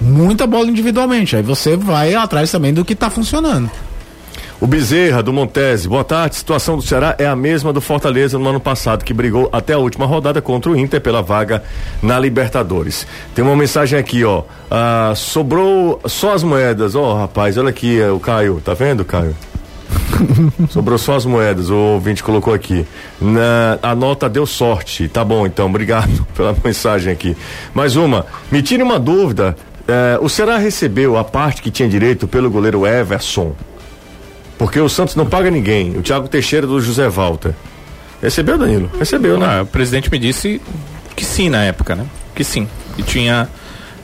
Muita bola individualmente. Aí você vai atrás também do que tá funcionando. O Bezerra, do Montese, boa tarde. Situação do Ceará é a mesma do Fortaleza no ano passado, que brigou até a última rodada contra o Inter pela vaga na Libertadores. Tem uma mensagem aqui, ó. Ah, sobrou só as moedas. Ó, oh, rapaz, olha aqui, o Caio. Tá vendo, Caio? Sobrou só as moedas, o ouvinte colocou aqui. Na, a nota deu sorte. Tá bom, então, obrigado pela mensagem aqui. Mais uma. Me tire uma dúvida. Eh, o Ceará recebeu a parte que tinha direito pelo goleiro Everson. Porque o Santos não paga ninguém. O Thiago Teixeira do José Walter. Recebeu, Danilo? Recebeu, né? Ah, o presidente me disse que sim na época, né? Que sim. E tinha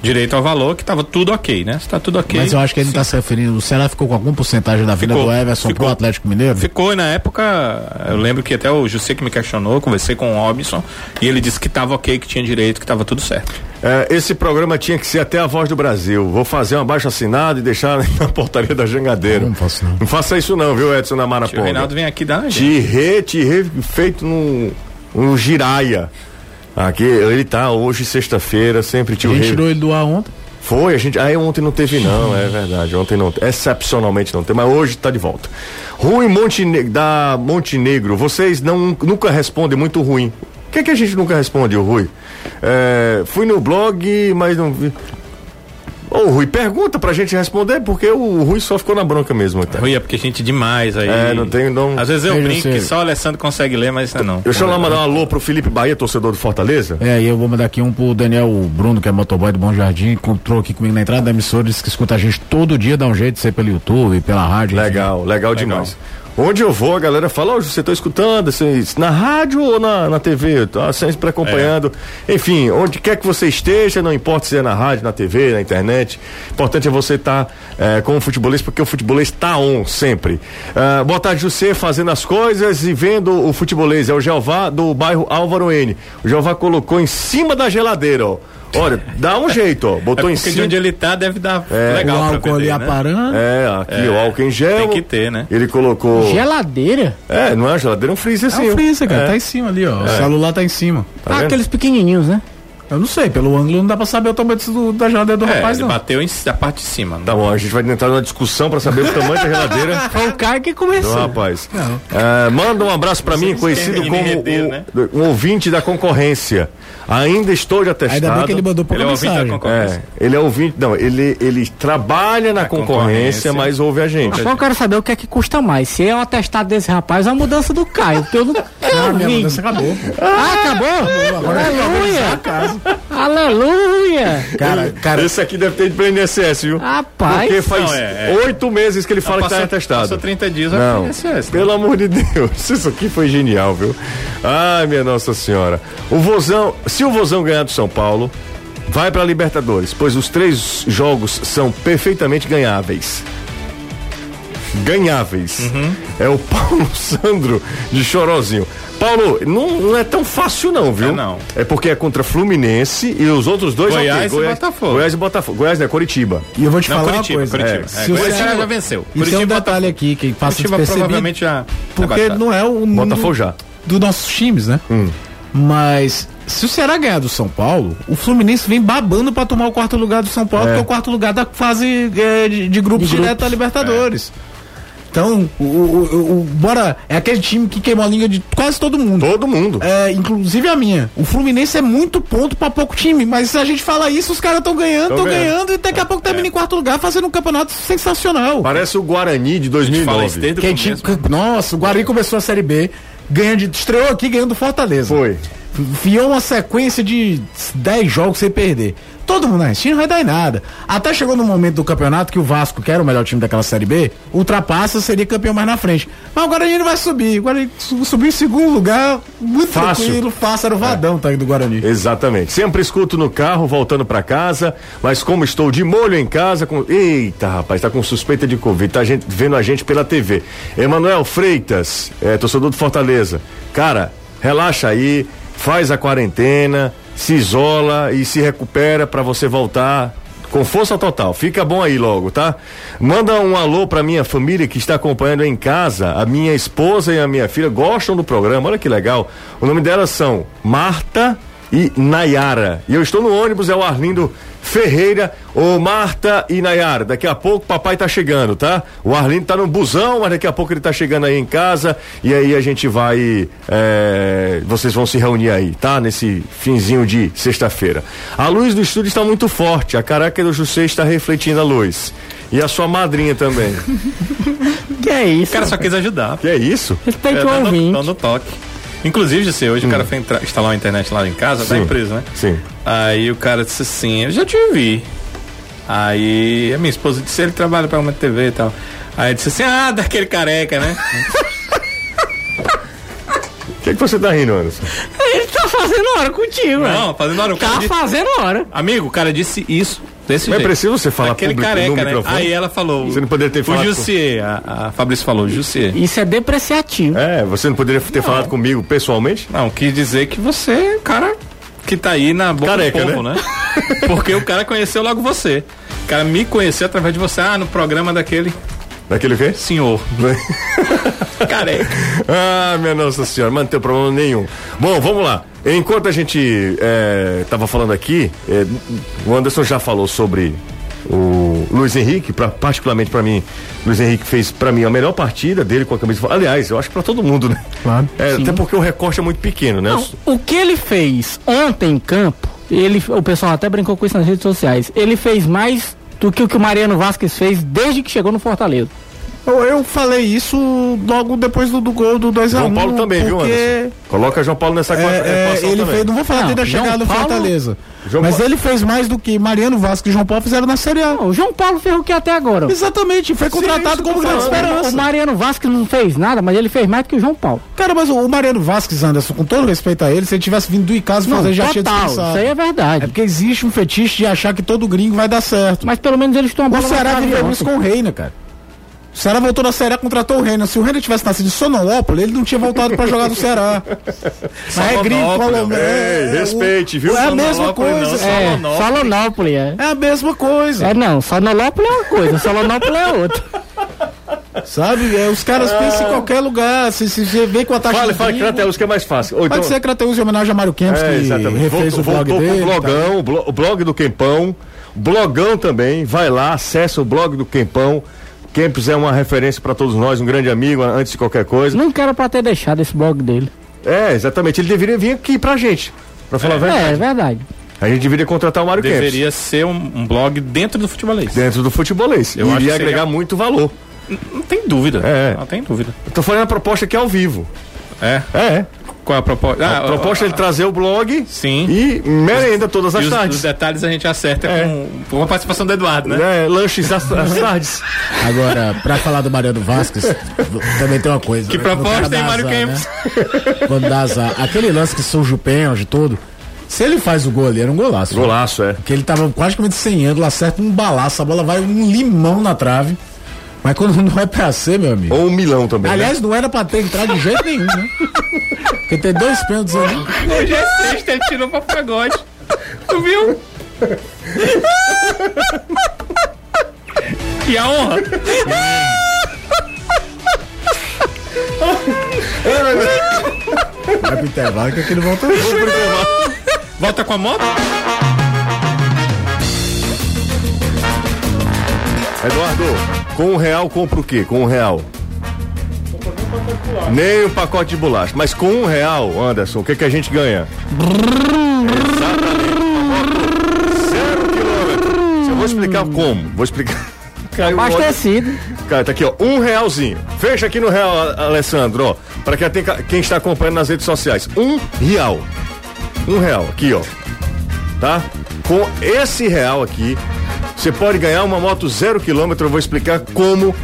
direito ao valor, que estava tudo ok, né? Está tudo ok. Mas eu acho que ele está se referindo. O Ceará ficou com alguma porcentagem da vida ficou, do Everson ficou, pro Atlético Mineiro? Ficou, e na época, eu lembro que até o José que me questionou, conversei com o Robson, e ele disse que estava ok, que tinha direito, que estava tudo certo. É, esse programa tinha que ser até a voz do Brasil. Vou fazer um abaixo assinado e deixar na portaria da jangadeira. Não, faço não. Não faça isso não, viu, Edson na Maraponga. O Reinaldo vem aqui dar, Tirê, tirê feito no, no giraia. Aqui, ele tá hoje, sexta-feira, sempre tio A gente tirou ele do ar ontem? Foi, a gente. Aí ontem não teve, não, é verdade. Ontem não. Excepcionalmente não teve, mas hoje está de volta. Rui Montenegro, da Montenegro, vocês não, nunca respondem muito ruim. O que, é que a gente nunca responde, Rui? É, fui no blog, mas não vi. Ô, Rui, pergunta pra gente responder, porque o Rui só ficou na bronca mesmo. Tá? Rui, é porque a gente demais aí. É, não tem. Não... Às vezes eu brinco que só o Alessandro consegue ler, mas não. Deixa eu lá mandar um alô pro Felipe Bahia, torcedor do Fortaleza. É, e eu vou mandar aqui um pro Daniel Bruno, que é motoboy do Bom Jardim, encontrou aqui comigo na entrada da emissora, disse que escuta a gente todo dia, dá um jeito de ser pelo YouTube, pela rádio. Legal, legal, legal demais. Onde eu vou, a galera fala, hoje você está escutando assim, na rádio ou na, na TV? Tá sempre acompanhando. É. Enfim, onde quer que você esteja, não importa se é na rádio, na TV, na internet. Importante é você estar tá, é, com o futebolista, porque o futebolês está on sempre. Uh, boa tarde, José, fazendo as coisas e vendo o futebolês. É o Jeová do bairro Álvaro N. O Jeová colocou em cima da geladeira, ó. Olha, dá um jeito, ó. Botou é em cima. de onde ele tá deve dar é, legal. O álcool ali né? aparando. É, aqui é, o álcool em gel. Tem que ter, né? Ele colocou. Geladeira? É, não é geladeira, é um freezer assim. É um freezer, cara. É. Tá em cima ali, ó. O é. celular tá em cima. Tá ah, aqueles pequenininhos, né? Eu não sei, pelo ângulo não dá pra saber o tamanho do, da geladeira do é, rapaz, ele não. bateu em, a parte de cima. Tá bom, a gente vai entrar numa discussão pra saber o tamanho da geladeira. Foi o cara que começou. Do rapaz. É, manda um abraço pra mim, conhecido como o, né? um ouvinte da concorrência. Ainda estou de atestado. Ainda bem que ele mandou por ele mensagem. É, é, ele é ouvinte, não, ele, ele trabalha na concorrência, concorrência, mas ouve a gente. Eu só quero saber o que é que custa mais, se é o atestado desse rapaz ou a mudança do Caio, porque eu não ah, minha mudança acabou. Ah, acabou? Agora Aleluia! Aleluia! Cara, cara, esse aqui deve ter de pro INSS, viu? Rapaz. Porque faz é, é. oito é, meses que ele fala passou, que tá atestado. Passou 30 dias, não. INSS, né? Pelo amor de Deus, isso aqui foi genial, viu? Ai, minha Nossa Senhora. O Vozão, se o Vozão ganhar do São Paulo, vai para Libertadores, pois os três jogos são perfeitamente ganháveis. Ganháveis. Uhum. É o Paulo Sandro de Chorozinho. Paulo, não, não é tão fácil não, viu? É não. É porque é contra Fluminense e os outros dois Goiás, okay, Goiás e Botafogo. Goiás e Botafogo. Goiás é Curitiba. E eu vou te não, falar Curitiba, uma coisa. Curitiba. É, é, Goiás Ceará já venceu. Isso Curitiba, é um detalhe aqui que passa Curitiba provavelmente já porque não é o Botafogo já. dos nossos times, né? Hum. Mas se o Ceará ganhar do São Paulo, o Fluminense vem babando para tomar o quarto lugar do São Paulo, é. que é o quarto lugar da fase é, de, de, grupos de direto grupos. à Libertadores. É. Então, o, o, o, bora é aquele time que queimou a língua de quase todo mundo. Todo mundo. É, inclusive a minha. O Fluminense é muito ponto para pouco time, mas se a gente fala isso, os caras estão ganhando, estão ganhando e daqui a pouco termina é. em quarto lugar fazendo um campeonato sensacional. Parece o Guarani de 2009. Que time, nossa, o Guarani começou a Série B, ganhando, estreou aqui ganhando do Fortaleza. Foi. Fiou uma sequência de 10 jogos sem perder. Todo mundo assistindo, não vai dar em nada. Até chegou no momento do campeonato que o Vasco, que era o melhor time daquela Série B, ultrapassa, seria campeão mais na frente. Mas agora ele vai subir. Agora ele subiu em segundo lugar, muito fácil. tranquilo, fácil. Era o Vadão, é. tá indo do Guarani. Exatamente. Sempre escuto no carro, voltando para casa, mas como estou de molho em casa, com... eita rapaz, tá com suspeita de Covid, tá gente, vendo a gente pela TV. Emanuel Freitas, é, torcedor do Fortaleza. Cara, relaxa aí, faz a quarentena, se isola e se recupera para você voltar com força total. Fica bom aí logo, tá? Manda um alô pra minha família que está acompanhando em casa. A minha esposa e a minha filha gostam do programa. Olha que legal. O nome delas são Marta e Nayara. E eu estou no ônibus, é o Arlindo Ferreira, ô Marta e Nayara. Daqui a pouco papai tá chegando, tá? O Arlindo tá no busão, mas daqui a pouco ele tá chegando aí em casa e aí a gente vai. É, vocês vão se reunir aí, tá? Nesse finzinho de sexta-feira. A luz do estúdio está muito forte, a caraca do José está refletindo a luz. E a sua madrinha também. Que é isso? O cara só quis ajudar. que é isso? Respeite o dando, ouvinte. dando toque. Inclusive, José, hoje o cara foi entrar- instalar uma internet lá em casa, da Sim. empresa, né? Sim. Aí o cara disse assim, eu já te vi. Aí a minha esposa disse, ele trabalha pra uma TV e tal. Aí disse assim, ah, daquele careca, né? O que, que você tá rindo, Anderson? Ele tá fazendo hora contigo, velho. Não, fazendo hora. Tá disse, fazendo hora. amigo, o cara disse isso, desse Mas é preciso você falar Aquele público careca, no né? microfone? Aí ela falou. Você não poderia ter o falado com- Jussier, a, a Fabrício falou, Jussier. Isso é depreciativo. É, você não poderia ter falado comigo pessoalmente? Não, quis dizer que você é o cara que tá aí na boca Careca, do povo, né? Porque o cara conheceu logo você. O cara me conheceu através de você, ah, no programa daquele Daquele quê? senhor. Careca. ah, minha Nossa Senhora, mas não tem problema nenhum. Bom, vamos lá. Enquanto a gente é, tava falando aqui, é, o Anderson já falou sobre o Luiz Henrique, pra, particularmente pra mim, Luiz Henrique fez pra mim a melhor partida dele com a camisa. Aliás, eu acho que pra todo mundo, né? Claro. É, até porque o recorte é muito pequeno, né? Não, o que ele fez ontem em campo, ele, o pessoal até brincou com isso nas redes sociais. Ele fez mais do que o que o Mariano Vasquez fez desde que chegou no Fortaleza. Eu, eu falei isso logo depois do, do gol do 2x1. João Paulo também, viu, porque... Anderson? Coloca João Paulo nessa É, é, ele fez, não vou falar Não, dele da chegada do Fortaleza. João mas Paulo- ele fez mais do que Mariano Vasco e João Paulo fizeram na Série A. Não, o João Paulo fez o que até agora? Exatamente, foi contratado isso como grande falando. O esperança. Mariano Vasquez não fez nada, mas ele fez mais do que o João Paulo. Cara, mas o, o Mariano Vasquez, Anderson, com todo respeito a ele, se ele tivesse vindo do Icasa fazer, já tinha dispensado. isso aí é verdade. É porque existe um fetiche de achar que todo gringo vai dar certo. Mas pelo menos eles estão a O bola na Ceará viveu isso com o Reina, cara. O Ceará voltou na Série A, contratou o Reina. Se o Reina tivesse nascido em Sonolópolis, ele não tinha voltado pra jogar no Ceará. Mas é gringo, colombiano. Ei, é, respeite, viu? É a mesma Sonolópolis não, coisa. É. Solonópolis, é. É a mesma coisa. É não, Sonolópolis é uma coisa, Solonópolis é outra. Sabe? É, os caras pensam em qualquer lugar. Se, se você vê com a taxa Fala, de fala Crateus, que é mais fácil. Ou Pode então- ser Crateus em homenagem a Mário Kempis, É, que exatamente. refez o blog voltou dele. tá? blogão, o blo- o blog do Quempão, blogão também, vai lá, acessa o blog do Quempão. Kempis é uma referência para todos nós, um grande amigo, antes de qualquer coisa. Não quero pra ter deixado esse blog dele. É, exatamente, ele deveria vir aqui pra gente, pra falar a É, verdade. é verdade. A gente deveria contratar o Mário Kempis. Deveria ser um, um blog dentro do futebolês. Dentro do futebolês. Eu acho Iria seria- agregar muito valor. Não tem dúvida. É. Não tem dúvida. Eu tô falando a proposta aqui ao vivo. É. É. Qual é a proposta? A Ah, proposta é ele trazer o blog Sim. e merenda todas as E os, tardes. os detalhes a gente acerta É. com, com a participação do Eduardo, né? É, lanches às, às tardes. Agora, pra falar do Mariano Vasquez, também tem uma coisa. Que né? Proposta, hein, Mário Kempis? né? Quando dá azar. Aquele lance que surge o pênalti todo, se ele faz o gol ali, era um golaço. Golaço, é. Porque ele tava praticamente sem ângulo, acerta um balaço, a bola vai um limão na trave. Mas quando não é pra ser, meu amigo. Ou um milão também. né? Aliás, não era pra ter entrado de jeito nenhum, né? Porque tem dois pênaltis ali. Hoje é sexta, ele tirou pra pagode. Tu viu? que a honra. Vai pro intervalo que aquele volta. Volta com a moto? Eduardo, com um real compra o quê? Com um real? Nem um pacote de bolacha. Mas com um real, Anderson, o que, que a gente ganha? Exatamente. Zero quilômetro. Eu vou explicar como. Vou explicar. Caiu. Abastecido. Cara, tá aqui, ó, um realzinho. Fecha aqui no real, Alessandro, ó. Pra quem, tem- quem está acompanhando nas redes sociais. Um real. Um real, aqui, ó. Tá? Com esse real aqui, você pode ganhar uma moto zero quilômetro. Eu vou explicar como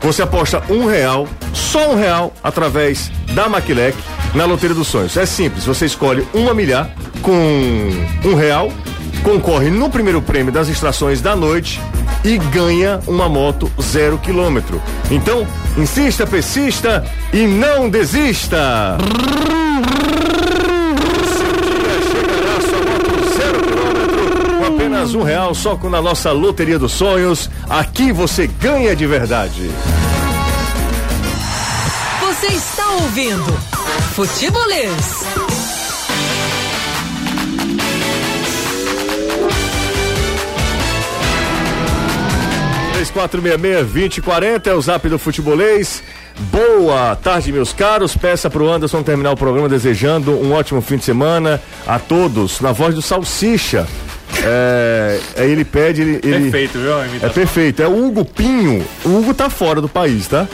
você aposta um real, só um real, através da Maquilec na Loteria dos Sonhos. É simples, você escolhe uma milhar com um real, concorre no primeiro prêmio das extrações da noite e ganha uma moto zero quilômetro. Então, insista, persista e não desista! Apenas um real só com na nossa Loteria dos Sonhos. Aqui você ganha de verdade. Você está ouvindo Futebolês. Três quatro meia meia vinte quarenta é o Zap do Futebolês. Boa tarde, meus caros. Peça pro Anderson terminar o programa desejando um ótimo fim de semana a todos, na voz do Salsicha. É, aí ele pede, ele, ele- Perfeito, viu? É perfeito. É o Hugo Pinho. O Hugo tá fora do país, tá?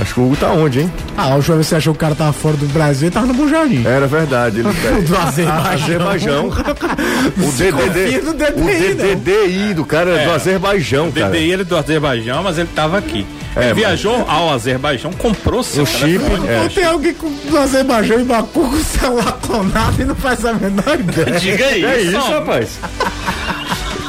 Acho que o Hugo tá onde, hein? Ah, a última vez que você achou que o cara tava fora do Brasil, ele tava no Bom Jardim. Era verdade. Ele Do Azerbaijão. Azerbaijão. o DDD. no O DDI, não. DDI do cara é do. Azerbaijão, O cara. DDI ele é do Azerbaijão, mas ele tava aqui. É, ele viajou ao Azerbaijão, comprou seu Um chip. É. Não tem alguém com, do Azerbaijão e Baku com o celular clonado e não faz a menor ideia. Diga aí. Que é isso, rapaz?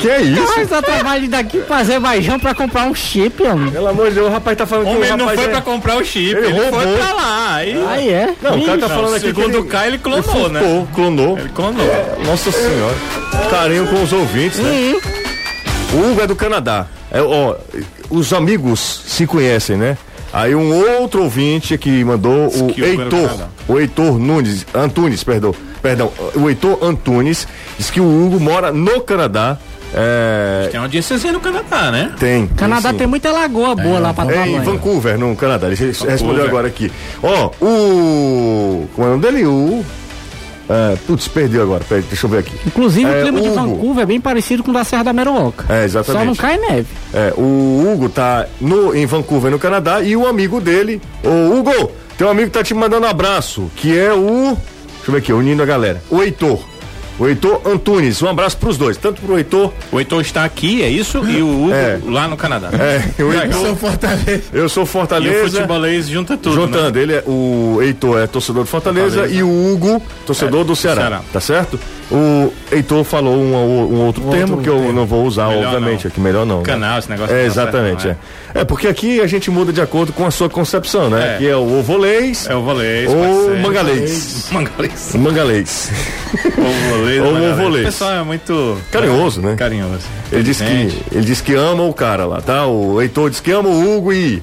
Que é isso? Mas eu trabalho daqui pro Azerbaijão pra comprar um chip, homem. Pelo amor de Deus, o rapaz tá falando O que o homem não rapaz foi é- pra comprar o chip, Ele ele, foi roubou. pra lá. Aí, Aí é. Não, o cara tá Não, falando aqui segundo que o Caio, ele clonou, furtou, né? Clonou. Ele clonou. Nossa senhora. Carinho com os ouvintes, né? O Hugo é do Canadá. É, ó, os amigos se conhecem, né? Aí um outro ouvinte que mandou o que o Hugo é Heitor, o Heitor Nunes, Antunes, perdão, perdão, o Heitor Antunes diz que o Hugo mora no Canadá. É, Tem uma audiênciazinha no Canadá, né? tem. Canadá sim. tem muita lagoa boa lá pra É em. Vancouver, no Canadá. Ele respondeu Vancouver. agora aqui. Ó, o. Como é o nome dele? O. É, putz, perdeu agora. Peraí, deixa eu ver aqui. Inclusive, É, o clima de Hugo. Vancouver é bem parecido com o da Serra da Meruoca. É, exatamente. Só não cai neve. É, o Hugo tá no, em Vancouver, no Canadá, e o amigo dele, ô Hugo, tem um amigo que tá te mandando um abraço, que é o. Deixa eu ver aqui, unindo a galera. O Heitor. O Heitor Antunes. Um abraço pros dois, tanto pro Heitor. O Heitor está aqui, é isso? E o Hugo É. lá no Canadá. É, o Heitor. Sou Fortaleza. Eu sou E o Fortaleza. futebolês junta tudo. Juntando, Né? ele é, o Heitor é torcedor do Fortaleza, Fortaleza. e o Hugo, torcedor É, do Ceará, Ceará. Tá certo? O Heitor falou um, um outro termo que eu termo. não vou usar, Melhor obviamente, não. aqui melhor não. né? Canal, esse negócio É, exatamente. certo, é. é, porque aqui a gente muda de acordo com a sua concepção, né? É. Que é o ovolês É o volês. ou mangalês. Mangalês. O mangalês. O volês. Ou mangalês. volês. O pessoal é muito Carinhoso, né? carinhoso. Ele disse que ele disse que ama o cara lá, tá? O Heitor disse que ama o Hugo e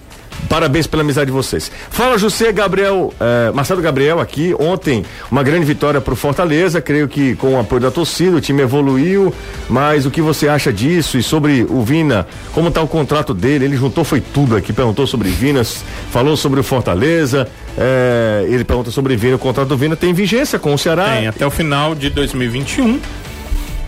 parabéns pela amizade de vocês. Fala José Gabriel, eh, Marcelo Gabriel aqui. Ontem uma grande vitória pro Fortaleza, creio que com o apoio da torcida o time evoluiu. Mas o que você acha disso e sobre o Vina? Como tá o contrato dele? Ele juntou foi tudo aqui, perguntou sobre Vinas, falou sobre o Fortaleza. eh, ele pergunta sobre Vina. O contrato do Vina tem vigência com o Ceará. Tem até o final de 2021.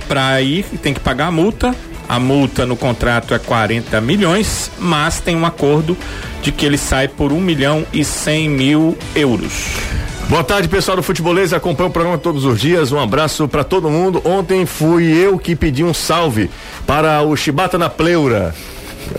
Pra ir, tem que pagar a multa. A multa no contrato é 40 milhões, mas tem um acordo de que ele sai por 1 milhão e 100 mil euros. Boa tarde, pessoal do Futebolês. Acompanha o programa todos os dias. Um abraço pra todo mundo. Ontem fui eu que pedi um salve para o Chibata na Pleura.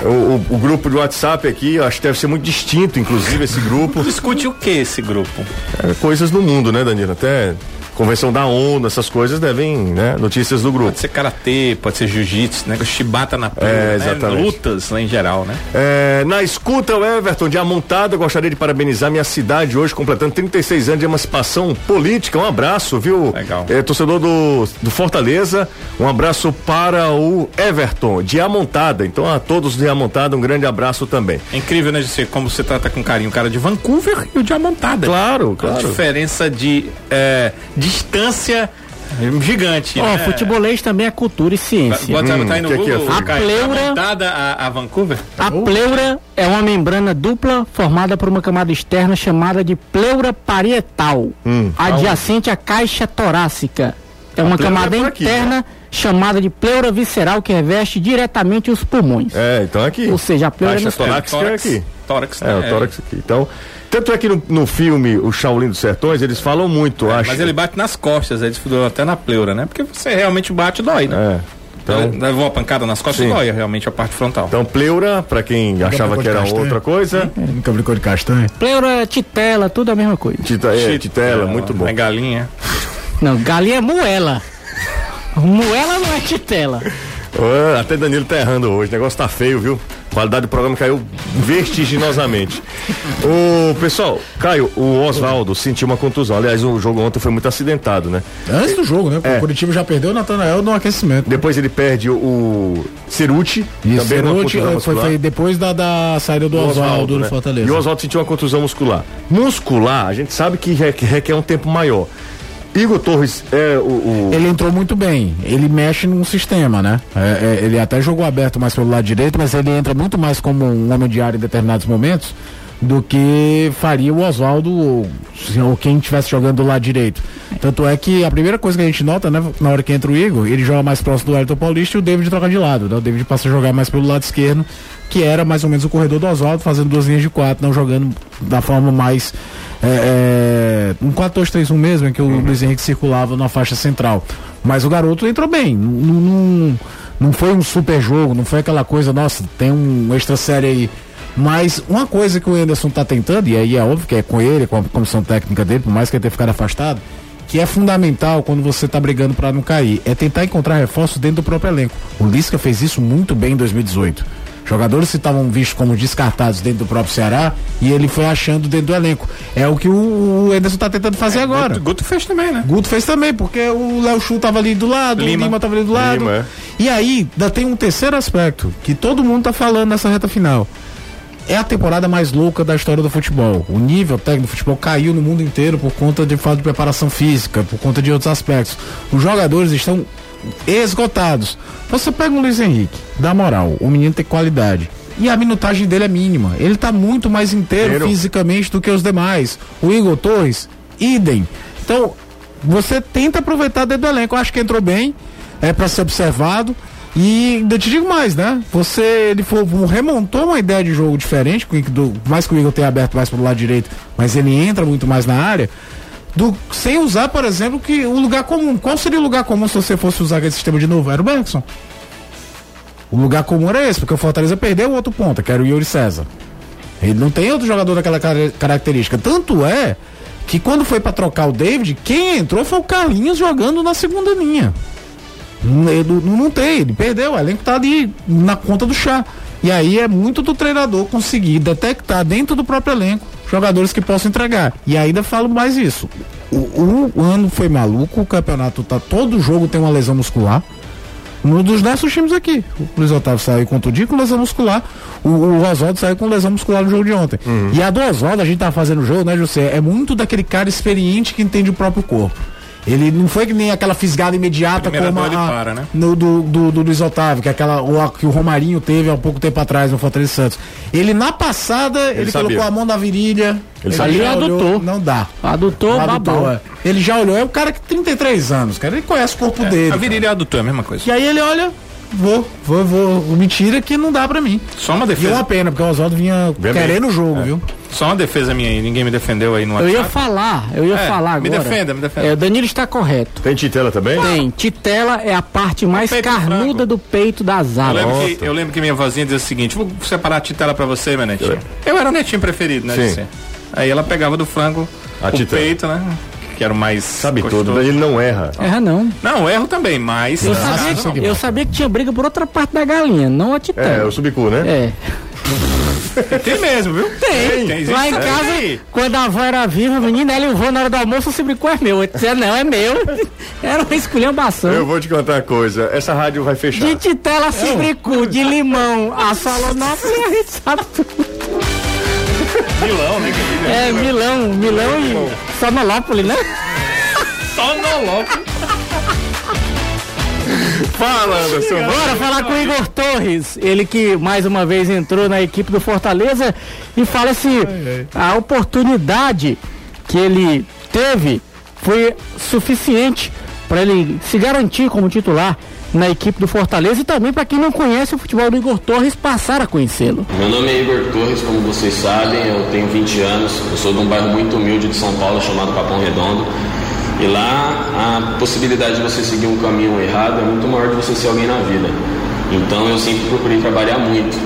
O, o- o grupo do WhatsApp aqui, eu acho que deve ser muito distinto, inclusive, esse grupo. Discute o que esse grupo? É, coisas no mundo, né, Danilo? Até convenção da ONU, essas coisas devem, né? Notícias do grupo. Pode ser karatê, pode ser jiu-jitsu, né? Chibata na pleura, É, né? Lutas lá em geral, né? É, na escuta, o Everton de Amontada, gostaria de parabenizar minha cidade hoje, completando 36 anos de emancipação política. Um abraço, viu? Legal. É, torcedor do, do Fortaleza, um abraço para o Everton de Amontada. Então, a todos de Amontada, um grande abraço também. É incrível, né, José, como você trata com carinho o cara de Vancouver e o de Amontada. Claro, Com a claro. diferença de é, distância gigante. Ó, né? futebolês também é cultura e ciência. Bota Hum, tá aí no que que é Google, A Caio, pleura- Amontada a, a Vancouver? A pleura é uma membrana dupla formada por uma camada externa chamada de pleura parietal, adjacente à caixa torácica. É uma camada é aqui, interna chamada de pleura visceral que reveste diretamente os pulmões. É, então aqui. Ou seja, a pleura torácica é tórax, aqui. Tórax, É, né? o tórax aqui. Então, tanto é que no, no filme O Shaolin dos Sertões, eles falam muito, acho. Mas ele bate nas costas, aí desfudou até na pleura, né? Porque você realmente bate e dói, né? É. Então, levou uma pancada nas costas Sim. e dói realmente a parte frontal. então, pleura, pra quem achava que era castanha. outra coisa. Nunca brincou de castanha? pleura, titela, tudo a mesma coisa. Tita, é, titela, muito bom. É galinha. Não, galinha é moela. Moela não é titela. Ah, até Danilo tá errando hoje. O negócio tá feio, viu? qualidade do programa caiu vertiginosamente. o pessoal, Caio, o Oswaldo sentiu uma contusão. Aliás, o jogo ontem foi muito acidentado, né? Antes do jogo, né? É. O Curitiba já perdeu o Natanael no aquecimento. Depois ele perde o, Ceruti, Isso, Ceruti, contusão foi, foi depois da, da saída do Oswaldo no né? Fortaleza. E o Oswaldo sentiu uma contusão muscular. Muscular, a gente sabe que requer um tempo maior. Igor Torres é o. o- Ele entrou muito bem. Ele mexe num sistema, né? É, é, ele até jogou aberto mais pelo lado direito, mas ele entra muito mais como um homem de área em determinados momentos do que faria o Oswaldo ou, ou quem estivesse jogando do lado direito. Tanto é que a primeira coisa que a gente nota, né, na hora que entra o Igor, ele joga mais próximo do Elton Paulista e o David troca de lado. Né? O David passa a jogar mais pelo lado esquerdo, que era mais ou menos o corredor do Oswaldo, fazendo duas linhas de quatro, não jogando da forma mais. É, é, um 4-2-3-1 mesmo, em que o Luiz Henrique circulava na faixa central. Mas o garoto entrou bem. Não, não, foi um super jogo, não foi aquela coisa, nossa, tem um extra série aí. Mas uma coisa que o Anderson tá tentando, e aí é óbvio que é com ele, com a comissão técnica dele, por mais que ele tenha ficado afastado, que é fundamental quando você tá brigando para não cair, é tentar encontrar reforços dentro do próprio elenco. O Lisca fez isso muito bem em 2018. Jogadores que estavam vistos como descartados dentro do próprio Ceará e ele foi achando dentro do elenco. É o que o, o Anderson tá tentando fazer agora. Guto, Guto fez também, né? Guto fez também, porque o Léo Chu tava ali do lado, Lima. o Lima tava ali do lado. Lima, é. E aí, ainda tem um terceiro aspecto que todo mundo tá falando nessa reta final. É a temporada mais louca da história do futebol. O nível técnico do futebol caiu no mundo inteiro por conta de falta de preparação física, por conta de outros aspectos. Os jogadores estão esgotados. Você pega o Luiz Henrique, dá moral, o menino tem qualidade. E a minutagem dele é mínima. Ele tá muito mais inteiro fisicamente do que os demais. O Igor Torres, idem. Então, você tenta aproveitar dentro do elenco. Eu acho que entrou bem, é para ser observado. E eu te digo mais, né? Você, ele foi, remontou uma ideia de jogo diferente, com do, mais que o Igor tenha aberto mais pro lado direito, mas ele entra muito mais na área. Do, sem usar, por exemplo, que o lugar comum. Qual seria o lugar comum se você fosse usar aquele sistema de novo? Era o Bergson. O lugar comum era esse, porque o Fortaleza perdeu o outro ponta, que era o Yuri César. Ele não tem outro jogador daquela cara- característica. Tanto é que quando foi pra trocar o David, quem entrou foi o Carlinhos jogando na segunda linha. Não, ele não tem, ele perdeu, o elenco tá ali na conta do chá. E aí é muito do treinador conseguir detectar dentro do próprio elenco jogadores que possam entregar. E ainda falo mais isso. O, o ano foi maluco, o campeonato tá. Todo jogo tem uma lesão muscular. Um dos nossos times aqui. O Luiz Otávio saiu contundido com lesão muscular. O, o Oswaldo saiu com lesão muscular no jogo de ontem. E a do Oswaldo, a gente tá fazendo o jogo, né, José? É muito daquele cara experiente que entende o próprio corpo. Ele não foi que nem aquela fisgada imediata Primeira como a, ele para, né? no, do, do, do Luiz Otávio, que é aquela a- que o Romarinho teve há um pouco tempo atrás no Fortaleza Santos. Ele na passada, ele, sabia. colocou a mão na virilha. Ele, já Ali olhou. Não dá. Adutou, Adutou, babau. é. Ele já olhou, é o cara que 33 anos, cara. Ele conhece o corpo dele. A cara. virilha e a adutor é a mesma coisa. E aí ele olha, vou, vou, vou. Mentira que não dá pra mim. Só uma E é uma defesa. pena, porque o Oswaldo vinha Vem querendo bem. o jogo, viu? Só uma defesa minha aí. Ninguém me defendeu aí no Eu ia WhatsApp. falar, eu ia É, falar me agora. defenda, me defenda. É, o Danilo está correto. Tem Titela também? Tem, titela é a parte mais carnuda do peito da Eu zaga. que, eu lembro que minha vozinha dizia o seguinte: vou separar a titela pra você, meu netinho. Eu era o netinho preferido, né? Aí ela pegava do frango A o titela. peito, né? Que era o mais. Sabe gostoso. tudo, ele não erra. Erra não. Não, erro também, mas. Eu, Ah, sabia, aqui, que, eu sabia que tinha briga por outra parte da galinha, não a É, titela. o Subicu, né? É. Tem mesmo, viu? Tem. Tem, Lá em casa, Tem. quando a avó era viva, menina, ela levou na hora do almoço, o cibrico é meu. Eu disse, não, é meu. Era uma esculhambação. Eu vou te contar uma coisa. Essa rádio vai fechar. De titela, cibricu, de limão, a solonópolis, a gente sabe tudo. Milão, né? É, Milão, Milão e Sonolópolis, né? Louco. Fala, Anderson. Bora falar com o Igor Torres, ele que mais uma vez entrou na equipe do Fortaleza e fala se a oportunidade que ele teve foi suficiente para ele se garantir como titular na equipe do Fortaleza e também para quem não conhece o futebol do Igor Torres passar a conhecê-lo. Meu nome é Igor Torres, como vocês sabem, eu tenho 20 anos, eu sou de um bairro muito humilde de São Paulo chamado Capão Redondo. E lá a possibilidade de você seguir um caminho errado é muito maior de você ser alguém na vida. Então eu sempre procurei trabalhar muito.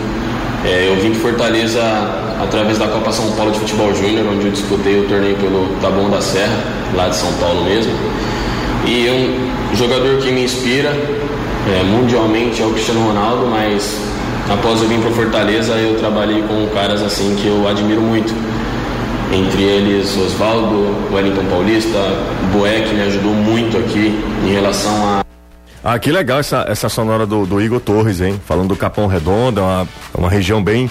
É, eu vim para Fortaleza através da Copa São Paulo de Futebol Júnior, onde eu disputei o torneio pelo Taboão da Serra, lá de São Paulo mesmo. E um jogador que me inspira é, mundialmente é o Cristiano Ronaldo, mas após eu vir para Fortaleza, eu trabalhei com caras assim que eu admiro muito. Entre eles Oswaldo, Wellington Paulista, Boeck me ajudou muito aqui em relação a ah, que legal essa, essa sonora do, do Igor Torres, hein? Falando do Capão Redondo, é uma, uma região bem,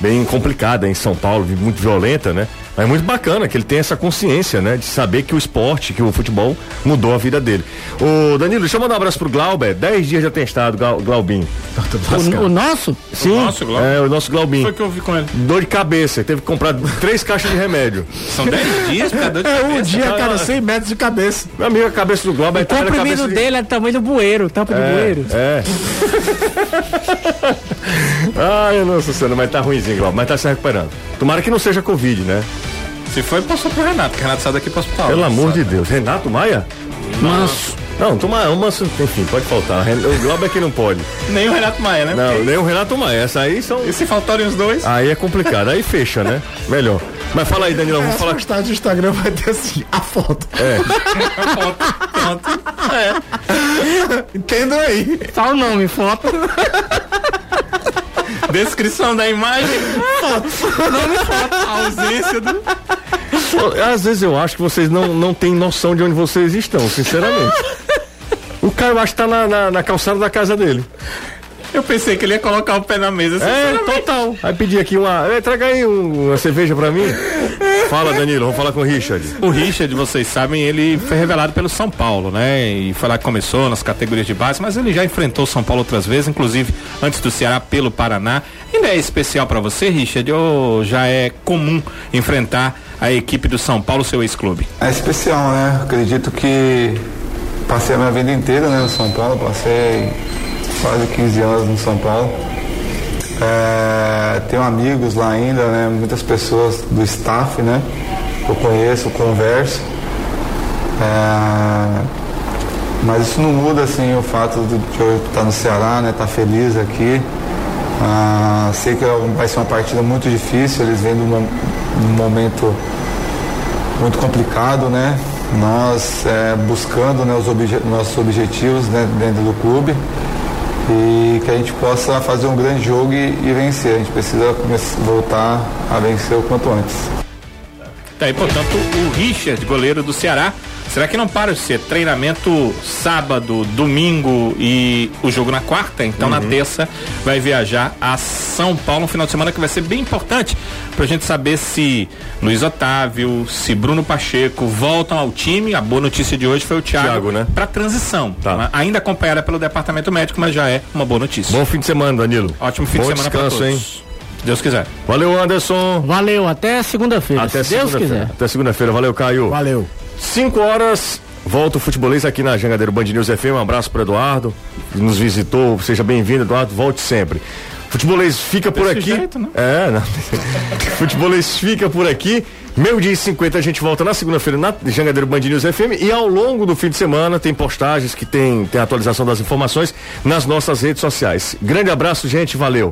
bem complicada em São Paulo, muito violenta, né? Mas é muito bacana que ele tem essa consciência, né? De saber que o esporte, que o futebol mudou a vida dele. Ô, Danilo, deixa eu mandar um abraço pro Glauber. Dez dias já tem estado, Glaubinho. O, o, nosso? Sim. O nosso, Glauber? É, o nosso Glaubinho. Foi que eu vi com ele. Dor de cabeça. Teve que comprar três caixas de remédio. São dez dias pra dor de cabeça? É, um dia a cada 100 metros de cabeça. Meu amigo, a cabeça do Glauber o tá comprimido de... dele é do tamanho do bueiro, tampa é, do bueiro. É. Ai, nossa senhora, mas tá ruimzinho, Glauber, mas tá se recuperando. Tomara que não seja Covid, né? Se foi, passou pro Renato, porque Renato sai daqui pro hospital. Pelo amor sabe? de Deus. Renato Maia? Manso. Não, toma uma, enfim, pode faltar. O Globo é que não pode. Nem o Renato Maia, né? Não, nem o Renato Maia. Essa aí são. E se faltarem os dois? Aí é complicado, aí fecha, né? Melhor. Mas fala aí, Danilo, vamos falar. postagem do Instagram vai ter assim, a foto. É. a foto. Pronto. É. Entendam aí. Só o nome, foto. Descrição da imagem. Nome, foto. Ausência do. Às vezes eu acho que vocês não, não têm noção de onde vocês estão, sinceramente. O Caio acho que tá na, na, na calçada da casa dele. Eu pensei que ele ia colocar o pé na mesa. É, total. Aí pedi aqui uma. Traga aí um, uma cerveja pra mim. Fala, Danilo, vamos falar com o Richard. O Richard, vocês sabem, ele foi revelado pelo São Paulo, né? E foi lá que começou nas categorias de base, mas ele já enfrentou o São Paulo outras vezes, inclusive antes do Ceará pelo Paraná. Ainda é especial para você, Richard, ou já é comum enfrentar a equipe do São Paulo, seu ex-clube? É especial, né? Acredito que passei a minha vida inteira né, no São Paulo, passei quase 15 anos no São Paulo. É, tenho amigos lá ainda, né, muitas pessoas do staff, né, eu conheço, converso. É, mas isso não muda assim o fato de eu estar no Ceará, né, estar feliz aqui. Ah, sei que vai ser uma partida muito difícil, eles vêm num, num momento muito complicado, né? Nós é, buscando né, os obje nossos objetivos né, dentro do clube e que a gente possa fazer um grande jogo e, e vencer. A gente precisa voltar a vencer o quanto antes. Tá aí, portanto, o Richard, goleiro do Ceará, Será que não para de ser treinamento sábado, domingo e o jogo na quarta? Então uhum. na terça vai viajar a São Paulo, um final de semana que vai ser bem importante pra gente saber se Luiz Otávio, se Bruno Pacheco voltam ao time. A boa notícia de hoje foi o Thiago, Thiago né? pra transição. Tá. Ainda acompanhada pelo departamento médico, mas já é uma boa notícia. Bom fim de semana, Danilo. Ótimo fim Bom de semana descanso, pra todos. Hein? Deus quiser. Valeu, Anderson. Valeu, até segunda-feira. Até segunda Deus quiser. Até segunda-feira. Valeu, Caio. Valeu. 5 horas, volta o futebolês aqui na Jangadeiro Band News FM. Um abraço para Eduardo, que nos visitou. Seja bem-vindo, Eduardo. Volte sempre. Futebolês fica por aqui. Jeito, né? É, não. Futebolês fica por aqui. Meio dia e 50 a gente volta na segunda-feira na Jangadeiro Band News FM e ao longo do fim de semana tem postagens que tem, tem atualização das informações nas nossas redes sociais. Grande abraço, gente. Valeu.